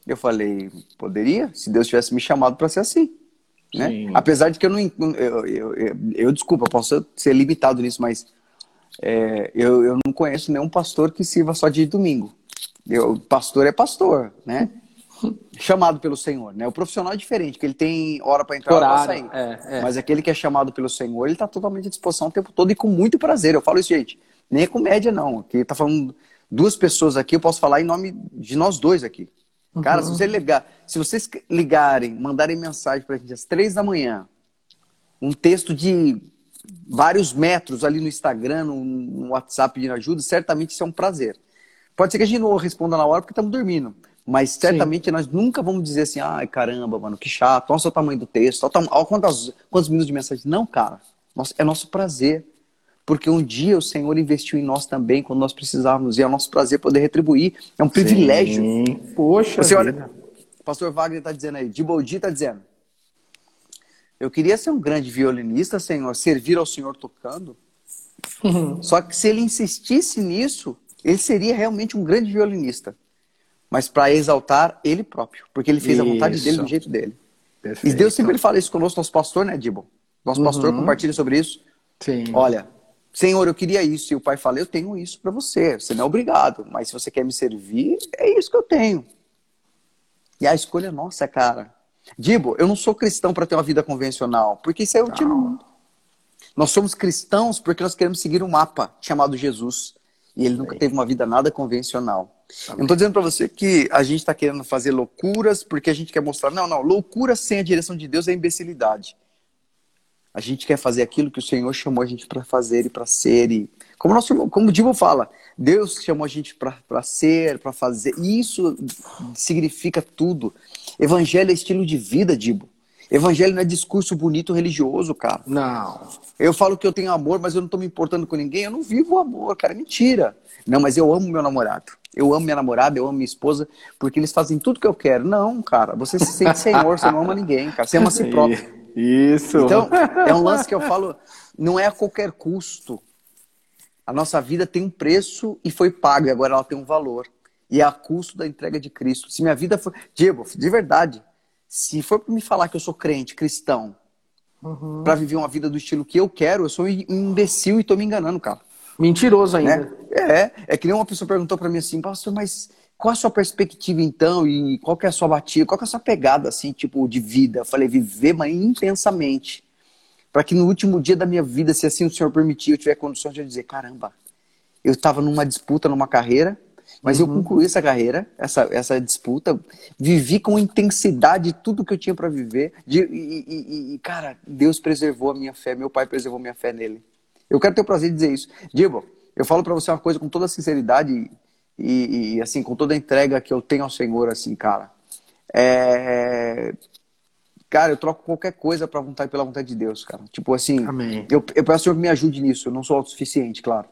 S1: Eu falei, poderia, se Deus tivesse me chamado para ser assim. Né? Apesar de que eu não. Eu, eu, eu, eu, desculpa, posso ser limitado nisso, mas é, eu, eu não conheço nenhum pastor que sirva só de domingo. Eu, pastor é pastor, né? chamado pelo Senhor, né? O profissional é diferente, que ele tem hora para entrar, hora para sair. É, é. Mas aquele que é chamado pelo Senhor, ele está totalmente à disposição o tempo todo e com muito prazer. Eu falo isso, gente, nem é comédia não. Aqui tá falando duas pessoas aqui, eu posso falar em nome de nós dois aqui. Cara, uhum. se você ligar, se vocês ligarem, mandarem mensagem para a gente às três da manhã, um texto de vários metros ali no Instagram, no, no WhatsApp pedindo ajuda, certamente isso é um prazer. Pode ser que a gente não responda na hora porque estamos dormindo. Mas certamente Sim. nós nunca vamos dizer assim, ai caramba, mano, que chato, olha o tamanho do texto, olha, quantos, quantos minutos de mensagem. Não, cara, nossa, é nosso prazer. Porque um dia o Senhor investiu em nós também, quando nós precisávamos, e é o nosso prazer poder retribuir. É um Sim. privilégio.
S2: Poxa,
S1: Você olha, pastor Wagner está dizendo aí, de Boldi está dizendo. Eu queria ser um grande violinista, Senhor, servir ao Senhor tocando. Uhum. Só que se ele insistisse nisso, ele seria realmente um grande violinista mas para exaltar ele próprio, porque ele fez isso. a vontade dele do jeito dele. Perfeito. E Deus sempre fala isso conosco, nosso pastor, né, Dibo? Nosso uhum. pastor compartilha sobre isso.
S2: Sim.
S1: Olha, Senhor, eu queria isso. E o pai fala, eu tenho isso para você. Você não é obrigado, mas se você quer me servir, é isso que eu tenho. E a escolha é nossa, cara. Dibo, eu não sou cristão para ter uma vida convencional, porque isso é o último mundo. Nós somos cristãos porque nós queremos seguir um mapa chamado Jesus. E ele nunca teve uma vida nada convencional. Eu não estou dizendo para você que a gente está querendo fazer loucuras porque a gente quer mostrar. Não, não. Loucura sem a direção de Deus é imbecilidade. A gente quer fazer aquilo que o Senhor chamou a gente para fazer e para ser. E... Como, nosso, como o Divo fala, Deus chamou a gente para ser, para fazer. E isso significa tudo. Evangelho é estilo de vida, Dibo. Evangelho não é discurso bonito religioso, cara.
S2: Não.
S1: Eu falo que eu tenho amor, mas eu não estou me importando com ninguém. Eu não vivo o amor, cara. Mentira. Não, mas eu amo meu namorado. Eu amo minha namorada, eu amo minha esposa, porque eles fazem tudo que eu quero. Não, cara. Você se sente senhor, você não ama ninguém, cara. Você ama si próprio.
S2: Isso.
S1: Então, é um lance que eu falo, não é a qualquer custo. A nossa vida tem um preço e foi paga, agora ela tem um valor. E é a custo da entrega de Cristo. Se minha vida for. Diego, de verdade, se for para me falar que eu sou crente, cristão, uhum. para viver uma vida do estilo que eu quero, eu sou um imbecil e tô me enganando, cara.
S2: Mentiroso ainda. Né?
S1: É, é que nem uma pessoa perguntou para mim assim, pastor, mas qual a sua perspectiva então e qual que é a sua batida, qual que é a sua pegada assim, tipo, de vida? Eu falei, viver, mas intensamente. Para que no último dia da minha vida, se assim o Senhor permitir, eu tiver condições de dizer, caramba, eu estava numa disputa, numa carreira, mas uhum. eu concluí essa carreira, essa, essa disputa, vivi com intensidade tudo que eu tinha para viver. De, e, e, e, cara, Deus preservou a minha fé, meu pai preservou a minha fé nele. Eu quero ter o prazer de dizer isso. Diego, eu falo para você uma coisa com toda sinceridade e, e, e, assim, com toda a entrega que eu tenho ao Senhor, assim, cara. É... Cara, eu troco qualquer coisa pra vontade, pela vontade de Deus, cara. Tipo assim,
S2: Amém.
S1: Eu, eu peço ao Senhor que me ajude nisso. Eu não sou autossuficiente, claro.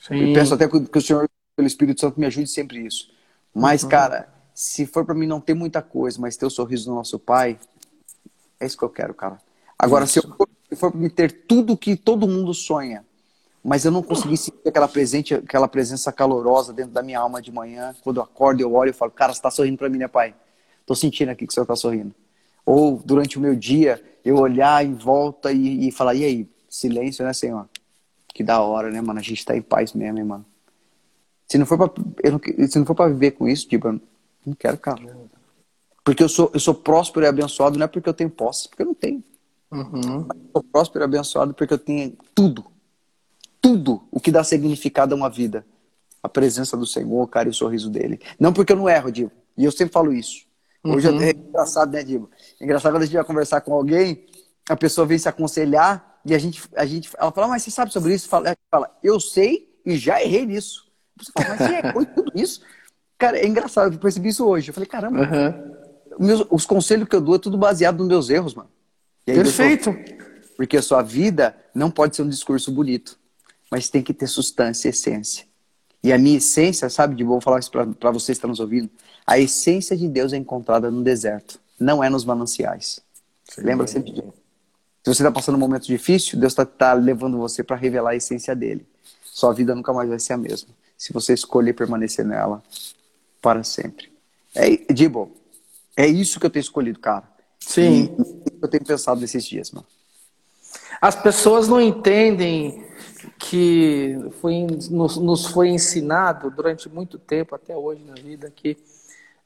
S2: Sim.
S1: Eu peço até que, que o Senhor, pelo Espírito Santo, me ajude sempre isso. Mas,
S2: Uhum.
S1: cara, se for pra mim não ter muita coisa, mas ter o sorriso do nosso Pai, é isso que eu quero, cara. Agora, se, eu for, se for pra me ter tudo que todo mundo sonha, mas eu não consegui sentir aquela, presente, aquela presença calorosa dentro da minha alma de manhã, quando eu acordo, eu olho e falo, cara, você tá sorrindo pra mim, né, Pai? Tô sentindo aqui que o Senhor tá sorrindo. Ou durante o meu dia, eu olhar em volta e, e falar, e aí? Silêncio, né, Senhor? Que da hora, né, mano? A gente tá em paz mesmo, hein, mano? Se não for pra, eu não, se não for pra viver com isso, tipo, eu não quero, cara. Porque eu sou, eu sou próspero e abençoado não é porque eu tenho posse, porque eu não tenho.
S2: Uhum.
S1: Eu sou próspero e abençoado porque eu tenho tudo. Tudo o que dá significado a uma vida. A presença do Senhor, cara, e o sorriso dele. Não porque eu não erro, Diego. E eu sempre falo isso. Hoje
S2: Uhum.
S1: é engraçado, né, Diego? É engraçado quando a gente vai conversar com alguém, a pessoa vem se aconselhar e a gente, a gente ela fala, mas você sabe sobre isso? Fala, fala eu sei e já errei nisso. Você fala, mas você errou em tudo isso? Cara, é engraçado, eu percebi isso hoje. Eu falei, caramba,
S2: Uhum.
S1: meus- os conselhos que eu dou é tudo baseado nos meus erros, mano.
S2: Perfeito.
S1: porque a sua vida não pode ser um discurso bonito, mas tem que ter substância e essência. E a minha essência, sabe, de vou falar isso para vocês que estão nos ouvindo, a essência de Deus é encontrada no deserto, não é nos mananciais. Lembra sempre disso. Se você está passando um momento difícil, Deus está levando você para revelar a essência dele. Sua vida nunca mais vai ser a mesma. Se você escolher permanecer nela para sempre. É, Dibo, é isso que eu tenho escolhido, cara.
S2: Sim.
S1: E que eu tenho pensado nesses dias, mano.
S2: As pessoas não entendem que foi, nos, nos foi ensinado durante muito tempo, até hoje na vida, que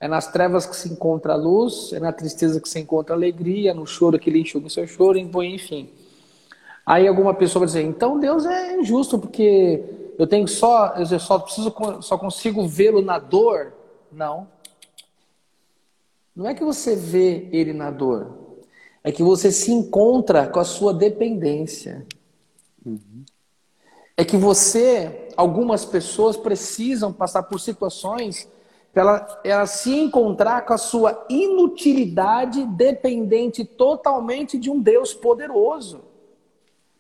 S2: é nas trevas que se encontra a luz, é na tristeza que se encontra a alegria, no choro que ele enxuga o seu choro, enfim. Aí alguma pessoa vai dizer, então Deus é injusto, porque eu tenho só, eu só preciso, só consigo vê-lo na dor. Não. Não é que você vê ele na dor, é que você se encontra com a sua dependência. É que você, algumas pessoas precisam passar por situações para ela, ela se encontrar com a sua inutilidade dependente totalmente de um Deus poderoso.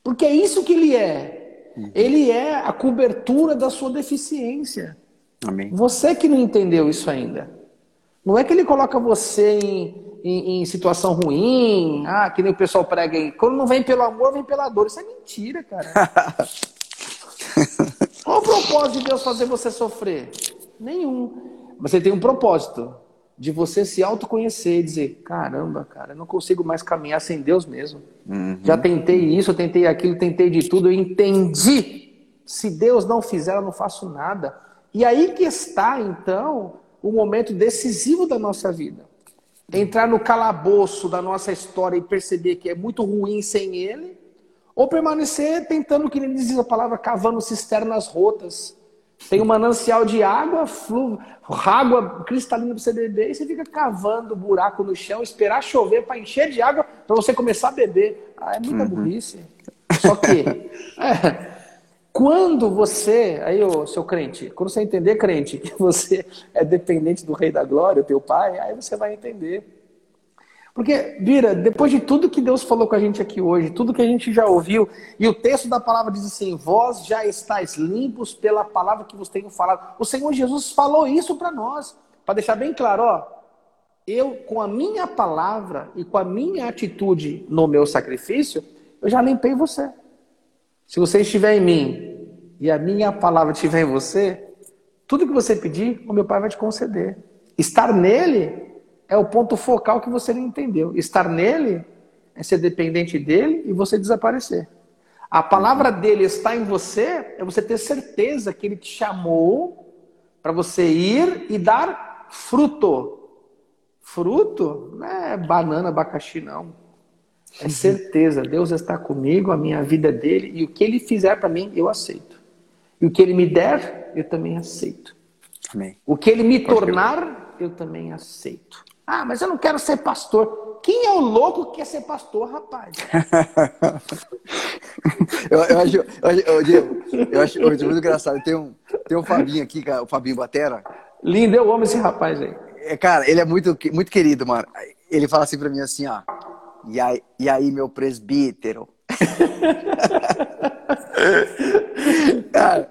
S2: Porque é isso que ele é. Ele é a cobertura da sua deficiência.
S1: Amém.
S2: Você que não entendeu isso ainda. Não é que ele coloca você em, em, em, situação ruim, ah, que nem o pessoal prega aí. Quando não vem pelo amor, vem pela dor. Isso é mentira, cara. Qual o propósito de Deus fazer você sofrer? Nenhum. Você tem um propósito de você se autoconhecer e dizer: caramba, cara, eu não consigo mais caminhar sem Deus mesmo.
S1: Uhum.
S2: Já tentei isso, tentei aquilo, tentei de tudo, eu entendi. Se Deus não fizer, eu não faço nada. E aí que está, então, o momento decisivo da nossa vida. Entrar no calabouço da nossa história e perceber que é muito ruim sem Ele, ou permanecer tentando, que nem diz a palavra, cavando cisternas rotas. Tem um manancial de água, flu... água cristalina para você beber, e você fica cavando buraco no chão, esperar chover para encher de água para você começar a beber. Ah, é muita uhum. burrice. Só que, é, quando você, aí, ô, seu crente, quando você entender, crente, que você é dependente do Rei da Glória, o teu pai, aí você vai entender. Porque, Vira, depois de tudo que Deus falou com a gente aqui hoje, tudo que a gente já ouviu, e o texto da palavra diz assim: Vós já estáis limpos pela palavra que vos tenho falado. O Senhor Jesus falou isso para nós, para deixar bem claro: ó, eu, com a minha palavra e com a minha atitude no meu sacrifício, eu já limpei você. Se você estiver em mim e a minha palavra estiver em você, tudo que você pedir, o meu Pai vai te conceder. Estar nele é o ponto focal que você não entendeu. Estar nele é ser dependente dele e você desaparecer. A palavra dele está em você é você ter certeza que ele te chamou para você ir e dar fruto. Fruto não é banana, abacaxi, não. É certeza, Deus está comigo, a minha vida é dele e o que ele fizer para mim, eu aceito. E o que ele me der, eu também aceito.
S1: Amém.
S2: O que ele me tornar, eu também aceito. Ah, mas eu não quero ser pastor. Quem é o louco que quer ser pastor, rapaz?
S1: eu, eu, acho, eu, Diego, eu acho, eu acho muito engraçado. Tem um, tem um Fabinho aqui, o Fabinho Batera.
S2: Lindo, eu amo esse rapaz aí.
S1: É, cara, ele é muito, muito querido, mano. Ele fala assim pra mim assim, ó. E aí, e aí meu presbítero? cara,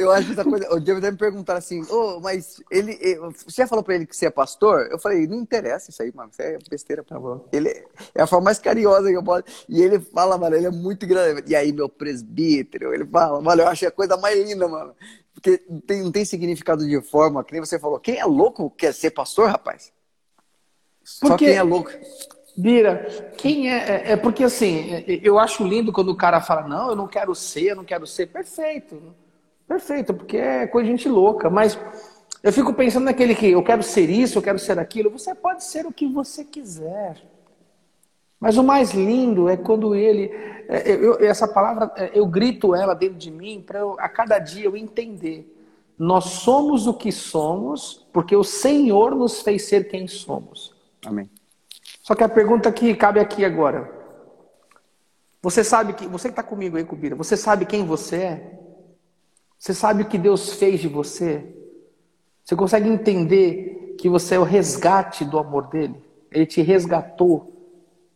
S1: eu acho essa coisa. O Diego deve me perguntar assim, ô, oh, mas ele. Você já falou pra ele que você é pastor? Eu falei, não interessa isso aí, mano. Isso é besteira. Tá bom. Ele é a forma mais carinhosa que eu posso. E ele fala, mano, ele é muito grande. E aí, meu presbítero, ele fala, mano, eu acho a coisa mais linda, mano. Porque tem, não tem significado de forma, que nem você falou. Quem é louco quer ser pastor, rapaz? Só porque, quem é louco.
S2: Bira, quem é, é, é. porque assim, é, eu acho lindo quando o cara fala, não, eu não quero ser, eu não quero ser. Perfeito. Perfeito, porque é coisa de gente louca. Mas eu fico pensando naquele que eu quero ser isso, eu quero ser aquilo. Você pode ser o que você quiser. Mas o mais lindo é quando ele. É, eu, essa palavra, é, eu grito ela dentro de mim para a cada dia eu entender. Nós somos o que somos porque o Senhor nos fez ser quem somos.
S1: Amém.
S2: Só que a pergunta que cabe aqui agora. Você sabe que. Você que está comigo aí, Cubira, você sabe quem você é? Você sabe o que Deus fez de você? Você consegue entender que você é o resgate do amor dele? Ele te resgatou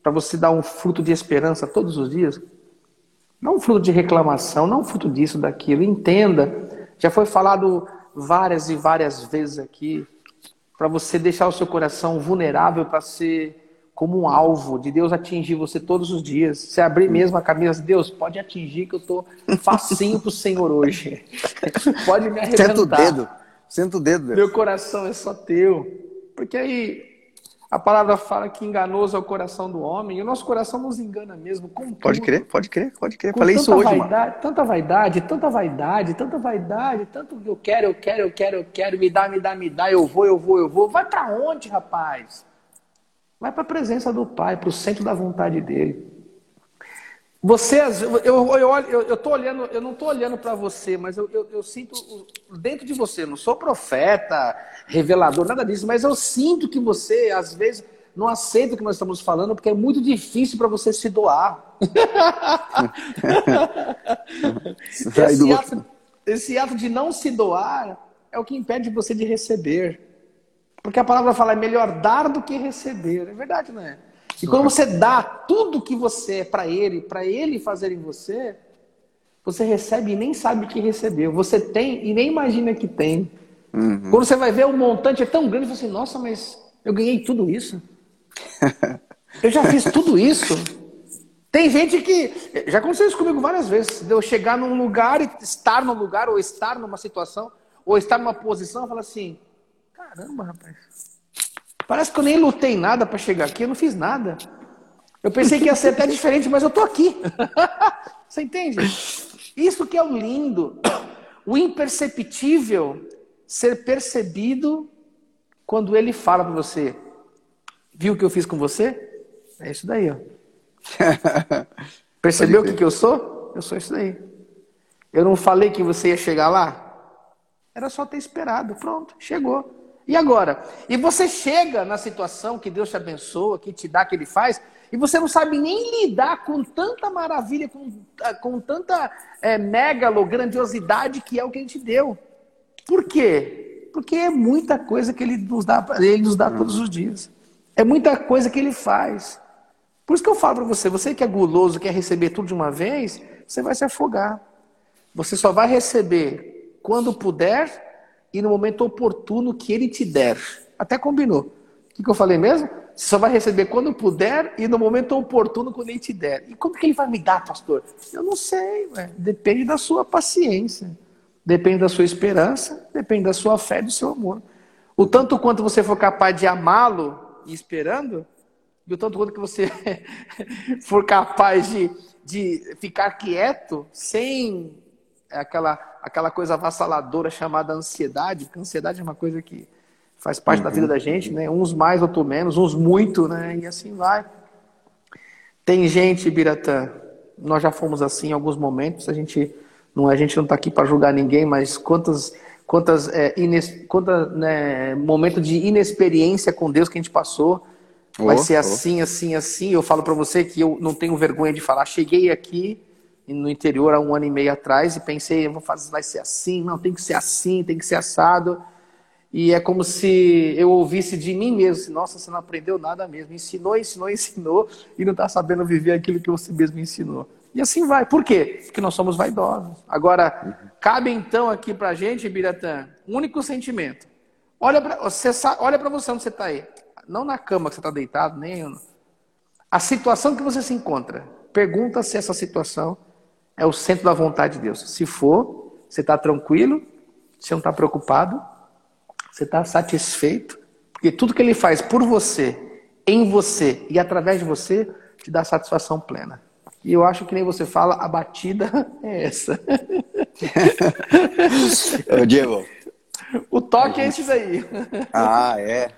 S2: para você dar um fruto de esperança todos os dias? Não um fruto de reclamação, não um fruto disso, daquilo. Entenda. Já foi falado várias e várias vezes aqui para você deixar o seu coração vulnerável para ser como um alvo de Deus atingir você todos os dias. Você abrir mesmo a camisa, Deus, pode atingir que eu tô facinho pro Senhor hoje. pode me arrebentar.
S1: Senta o dedo. Senta o dedo. Deus.
S2: Meu coração é só teu. Porque aí a palavra fala que enganoso é o coração do homem, e o nosso coração nos engana mesmo.
S1: pode crer, pode crer, pode crer. Falei isso hoje,
S2: vaidade, mano. Tanta vaidade, tanta vaidade, tanta vaidade, tanto eu quero, eu quero, eu quero, eu quero, me dá, me dá, me dá, eu vou, eu vou, eu vou. Vai para onde, rapaz? Vai para a presença do Pai, para o centro da vontade dele. Você, eu, eu, eu, eu, tô olhando, eu não estou olhando para você, mas eu, eu, eu, sinto dentro de você, não sou profeta, revelador, nada disso, mas eu sinto que você, às vezes, não aceita o que nós estamos falando, porque é muito difícil para você se doar. esse, ato, esse ato de não se doar é o que impede você de receber. Porque a palavra fala é melhor dar do que receber. É verdade, não é? E quando você dá tudo que você é para ele, para ele fazer em você, você recebe e nem sabe que recebeu. Você tem e nem imagina que tem. Uhum. Quando você vai ver o montante é tão grande, você fala assim, nossa, mas eu ganhei tudo isso. eu já fiz tudo isso. Tem gente que. Já aconteceu isso comigo várias vezes. De eu chegar num lugar e estar num lugar, ou estar numa situação, ou estar numa posição, e falar assim: Caramba, rapaz. Parece que eu nem lutei nada para chegar aqui, eu não fiz nada. Eu pensei que ia ser até diferente, mas eu tô aqui. Você entende? Isso que é o lindo. O imperceptível ser percebido quando ele fala para você. Viu o que eu fiz com você? É isso daí, ó. Percebeu o que, que eu sou? Eu sou isso daí. Eu não falei que você ia chegar lá? Era só ter esperado. Pronto, chegou. E agora? E você chega na situação que Deus te abençoa, que te dá, que Ele faz, e você não sabe nem lidar com tanta maravilha, com, ah, com tanta é, megalo, grandiosidade que é o que Ele te deu. Por quê? Porque é muita coisa que Ele nos dá, ele nos dá todos os dias. É muita coisa que Ele faz. Por isso que eu falo para você, você que é guloso, quer receber tudo de uma vez, você vai se afogar. Você só vai receber quando puder e no momento oportuno que ele te der. Até combinou. O que, eu falei mesmo? Você só vai receber quando puder e no momento oportuno quando ele te der. E como que ele vai me dar, pastor? Eu não sei, ué. depende da sua paciência, depende da sua esperança, depende da sua fé do seu amor. O tanto quanto você for capaz de amá-lo e esperando, e o tanto quanto que você for capaz de, de ficar quieto, sem aquela aquela coisa avassaladora chamada ansiedade, porque ansiedade é uma coisa que faz parte uhum. da vida da gente, né? Uns mais, outros menos, uns muito, né? E assim vai. Tem gente, Biratã, nós já fomos assim em alguns momentos, a gente não, a gente não está aqui para julgar ninguém, mas quantas, quantas, é, ines, quantas né, momentos de inexperiência com Deus que a gente passou, vai oh, ser assim, oh. assim, assim. Eu falo para você que eu não tenho vergonha de falar. Cheguei aqui no interior há um ano e meio atrás e pensei, vou fazer, vai ser assim, não, tem que ser assim, tem que ser assado. E é como se eu ouvisse de mim mesmo, assim, nossa, você não aprendeu nada mesmo, ensinou, ensinou, ensinou e não está sabendo viver aquilo que você mesmo ensinou. E assim vai. Por quê? Porque nós somos vaidosos. Agora, cabe então aqui para gente, Biratã, um único sentimento. Olha para você, olha para você onde você está aí. Não na cama que você está deitado, nem a situação que você se encontra. Pergunta se essa situação é o centro da vontade de Deus. Se for, você está tranquilo, você não está preocupado, você está satisfeito, porque tudo que Ele faz por você, em você e através de você, te dá satisfação plena. E eu acho que nem você fala, a batida é essa.
S1: Ô, Diego.
S2: O toque é esse aí.
S1: Ah, é.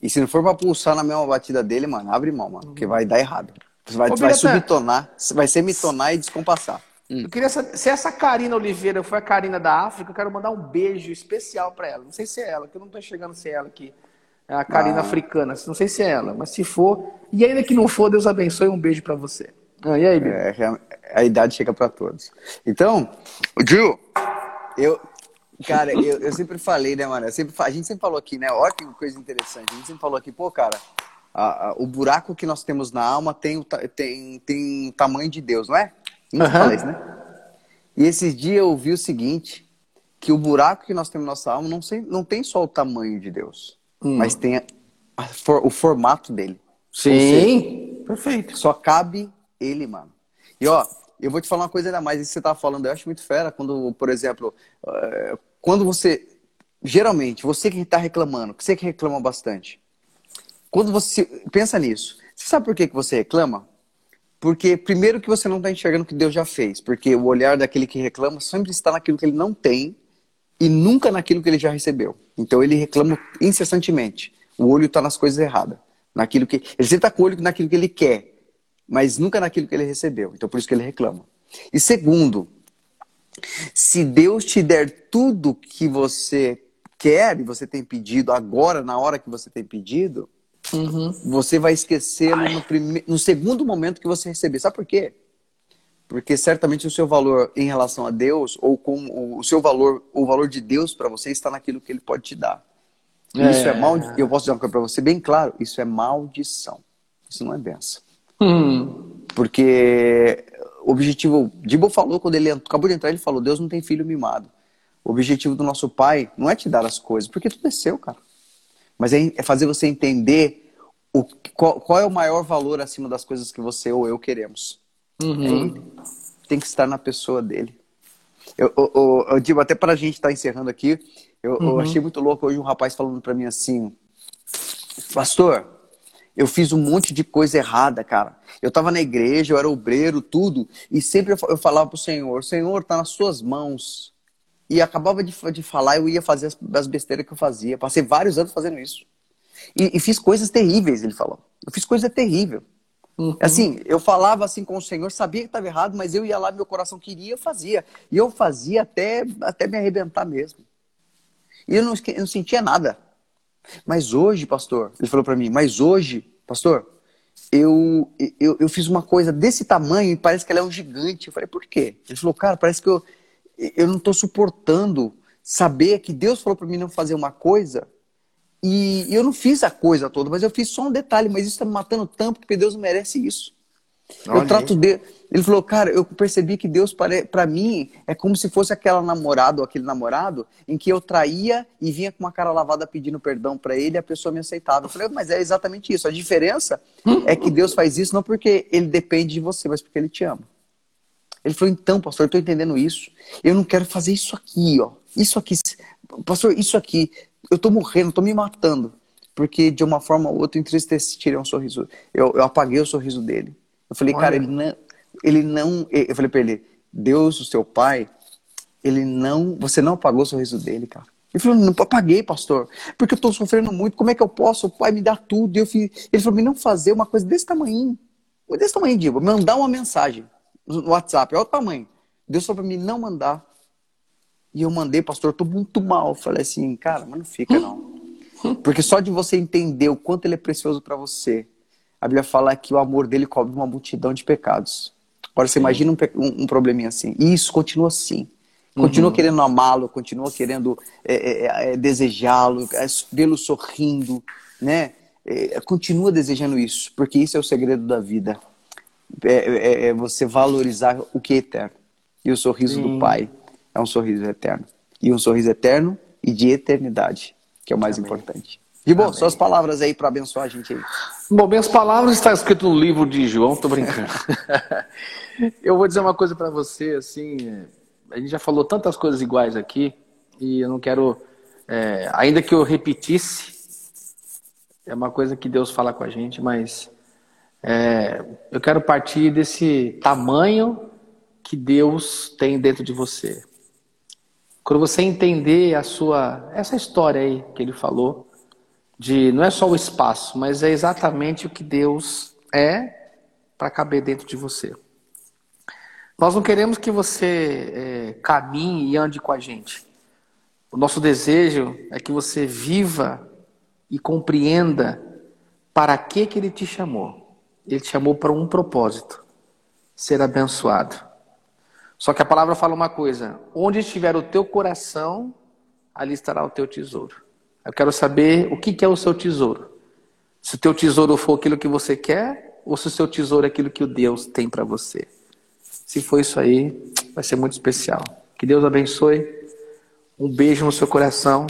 S1: E se não for pra pulsar na mesma batida dele, mano, abre mão, mano, porque vai dar errado. Vai, Ô, vai subtonar, vai semitonar e descompassar.
S2: Hum. Eu queria saber, se essa Karina Oliveira foi a Karina da África, eu quero mandar um beijo especial para ela. Não sei se é ela, que eu não tô enxergando se é ela aqui. É a Karina ah. africana, não sei se é ela, mas se for, e ainda que não for, Deus abençoe, um beijo para você.
S1: Ah, e aí, é, a idade chega para todos. Então, Gil, eu, cara, eu, eu sempre falei, né, mano? Sempre, a gente sempre falou aqui, né? Olha que coisa interessante. A gente sempre falou aqui, pô, cara, a, a, o buraco que nós temos na alma tem o, tem, tem o tamanho de Deus, não é? Não uhum. fala isso, né? E esses dias eu vi o seguinte, que o buraco que nós temos na nossa alma não, sei, não tem só o tamanho de Deus, hum. mas tem a, for, o formato dele.
S2: Sim, seja, perfeito.
S1: Só cabe ele, mano. E ó, eu vou te falar uma coisa ainda mais, isso que você tá falando, eu acho muito fera, quando, por exemplo, uh, quando você, geralmente, você que está reclamando, você que reclama bastante, quando você, pensa nisso, você sabe por que, que você reclama? Porque, primeiro, que você não está enxergando o que Deus já fez, porque o olhar daquele que reclama sempre está naquilo que ele não tem e nunca naquilo que ele já recebeu. Então, ele reclama incessantemente. O olho está nas coisas erradas. Naquilo que, ele sempre está com o olho naquilo que ele quer mas nunca naquilo que ele recebeu. Então por isso que ele reclama. E segundo, se Deus te der tudo que você quer e você tem pedido agora, na hora que você tem pedido, uhum. você vai esquecê-lo no, prime... no segundo momento que você receber. Sabe por quê? Porque certamente o seu valor em relação a Deus, ou com o seu valor, o valor de Deus para você está naquilo que ele pode te dar. É... Isso é maldição. Eu posso dizer uma coisa para você bem claro: isso é maldição. Isso não é benção. Hum. Porque o objetivo, Dibo falou quando ele acabou de entrar, ele falou: Deus não tem filho mimado. O objetivo do nosso pai não é te dar as coisas, porque tudo é seu, cara. Mas é, é fazer você entender o, qual, qual, é o maior valor acima das coisas que você ou eu queremos. Uhum. É tem que estar na pessoa dele. Eu, eu, eu, digo, até para a gente estar tá encerrando aqui, eu, uhum. eu achei muito louco hoje um rapaz falando para mim assim: Pastor, eu fiz um monte de coisa errada, cara. Eu estava na igreja, eu era obreiro, tudo. E sempre eu falava pro Senhor: Senhor, tá nas suas mãos. E acabava de, de falar, eu ia fazer as, as besteiras que eu fazia. Passei vários anos fazendo isso. E, e fiz coisas terríveis, ele falou. Eu fiz coisa terrível. Uhum. Assim, eu falava assim com o Senhor, sabia que estava errado, mas eu ia lá, meu coração queria, eu fazia. E eu fazia até, até me arrebentar mesmo. E eu não, eu não sentia nada. Mas hoje, pastor, ele falou para mim, mas hoje, pastor, eu, eu, eu fiz uma coisa desse tamanho e parece que ela é um gigante. Eu falei, por quê? Ele falou, cara, parece que eu, eu não estou suportando saber que Deus falou para mim não fazer uma coisa e eu não fiz a coisa toda, mas eu fiz só um detalhe, mas isso está me matando tanto porque Deus não merece isso. Olha eu trato de. Ele falou, cara, eu percebi que Deus para mim é como se fosse aquela namorada ou aquele namorado em que eu traía e vinha com uma cara lavada pedindo perdão para ele e a pessoa me aceitava. Eu falei, mas é exatamente isso. A diferença é que Deus faz isso não porque ele depende de você, mas porque ele te ama. Ele falou, então, pastor, eu estou entendendo isso. Eu não quero fazer isso aqui, ó. Isso aqui. Pastor, isso aqui. Eu estou morrendo, estou me matando. Porque de uma forma ou outra entristeci, tirei um sorriso. Eu, eu apaguei o sorriso dele. Eu falei, Olha. cara, ele não, ele não. Eu falei pra ele, Deus, o seu pai, ele não. Você não apagou o sorriso dele, cara. Ele falou, não apaguei, pastor, porque eu estou sofrendo muito. Como é que eu posso? O pai me dá tudo. E eu fiz... Ele falou, me não fazer uma coisa desse tamanho. Desse tamanho, Diego. Mandar uma mensagem no WhatsApp. Olha o tamanho. Deus falou para mim não mandar. E eu mandei, pastor, eu tô muito mal. Eu falei assim, cara, mas não fica não. Porque só de você entender o quanto ele é precioso para você, a Bíblia fala que o amor dele cobre uma multidão de pecados. Agora você imagina um, um, um probleminha assim. E isso continua assim. Continua uhum. querendo amá-lo, continua querendo é, é, é, desejá-lo, é, vê-lo sorrindo, né? É, continua desejando isso, porque isso é o segredo da vida. É, você valorizar o que é eterno. E o sorriso Sim. do Pai é um sorriso eterno. E um sorriso eterno e de eternidade, que é o mais Amém. importante. E bom, suas palavras aí para abençoar a gente aí.
S2: Bom, minhas palavras estão escritas no livro de João, tô brincando. eu vou dizer uma coisa para você, assim, a gente já falou tantas coisas iguais aqui, e eu não quero, é, ainda que eu repetisse, é uma coisa que Deus fala com a gente, mas é, eu quero partir desse tamanho que Deus tem dentro de você. Quando você entender a sua essa história aí que ele falou, de não é só o espaço, mas é exatamente o que Deus é para caber dentro de você. Nós não queremos que você é, caminhe e ande com a gente. O nosso desejo é que você viva e compreenda para que, que Ele te chamou. Ele te chamou para um propósito: ser abençoado. Só que a palavra fala uma coisa: onde estiver o teu coração, ali estará o teu tesouro. Eu quero saber o que, é o seu tesouro. Se o teu tesouro for aquilo que você quer, ou se o seu tesouro é aquilo que o Deus tem para você. Se for isso aí, vai ser muito especial. Que Deus abençoe. Um beijo no seu coração.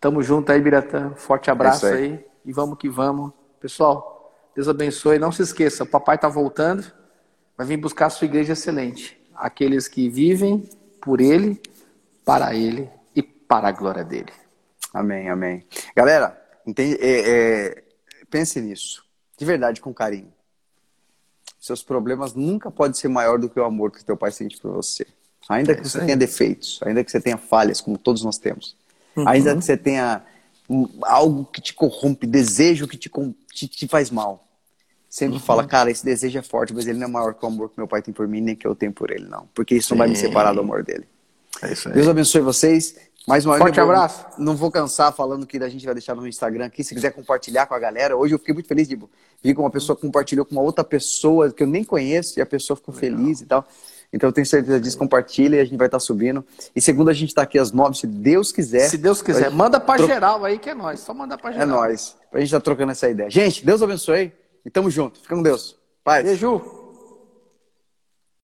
S2: Tamo junto aí, Biratã. Forte abraço é aí. aí. E vamos que vamos. Pessoal, Deus abençoe. Não se esqueça, o papai está voltando. Vai vir buscar a sua igreja excelente. Aqueles que vivem por ele, para ele e para a glória dele.
S1: Amém, amém. Galera, entende, é, é, pense nisso. De verdade, com carinho. Seus problemas nunca podem ser maior do que o amor que teu pai sente por você. Ainda é que você tenha defeitos, ainda que você tenha falhas, como todos nós temos. Uhum. Ainda que você tenha algo que te corrompe, desejo que te, te, te faz mal. Sempre uhum. fala, cara, esse desejo é forte, mas ele não é maior que o amor que meu pai tem por mim, nem que eu tenho por ele, não. Porque isso não vai me separar do amor dele. É Deus abençoe vocês. Mais uma
S2: Forte vez, abraço.
S1: Não vou cansar falando que a gente vai deixar no Instagram aqui. Se quiser compartilhar com a galera. Hoje eu fiquei muito feliz de vir com uma pessoa que compartilhou com uma outra pessoa que eu nem conheço e a pessoa ficou Legal. feliz e tal. Então eu tenho certeza disso, compartilha e a gente vai estar subindo. E segundo a gente está aqui às nove, se Deus quiser.
S2: Se Deus quiser, manda para tro... geral aí que é nós. Só manda para é geral.
S1: É nós. Pra gente estar tá trocando essa ideia. Gente, Deus abençoe e tamo junto. Fica com Deus. Paz.
S2: Beijo.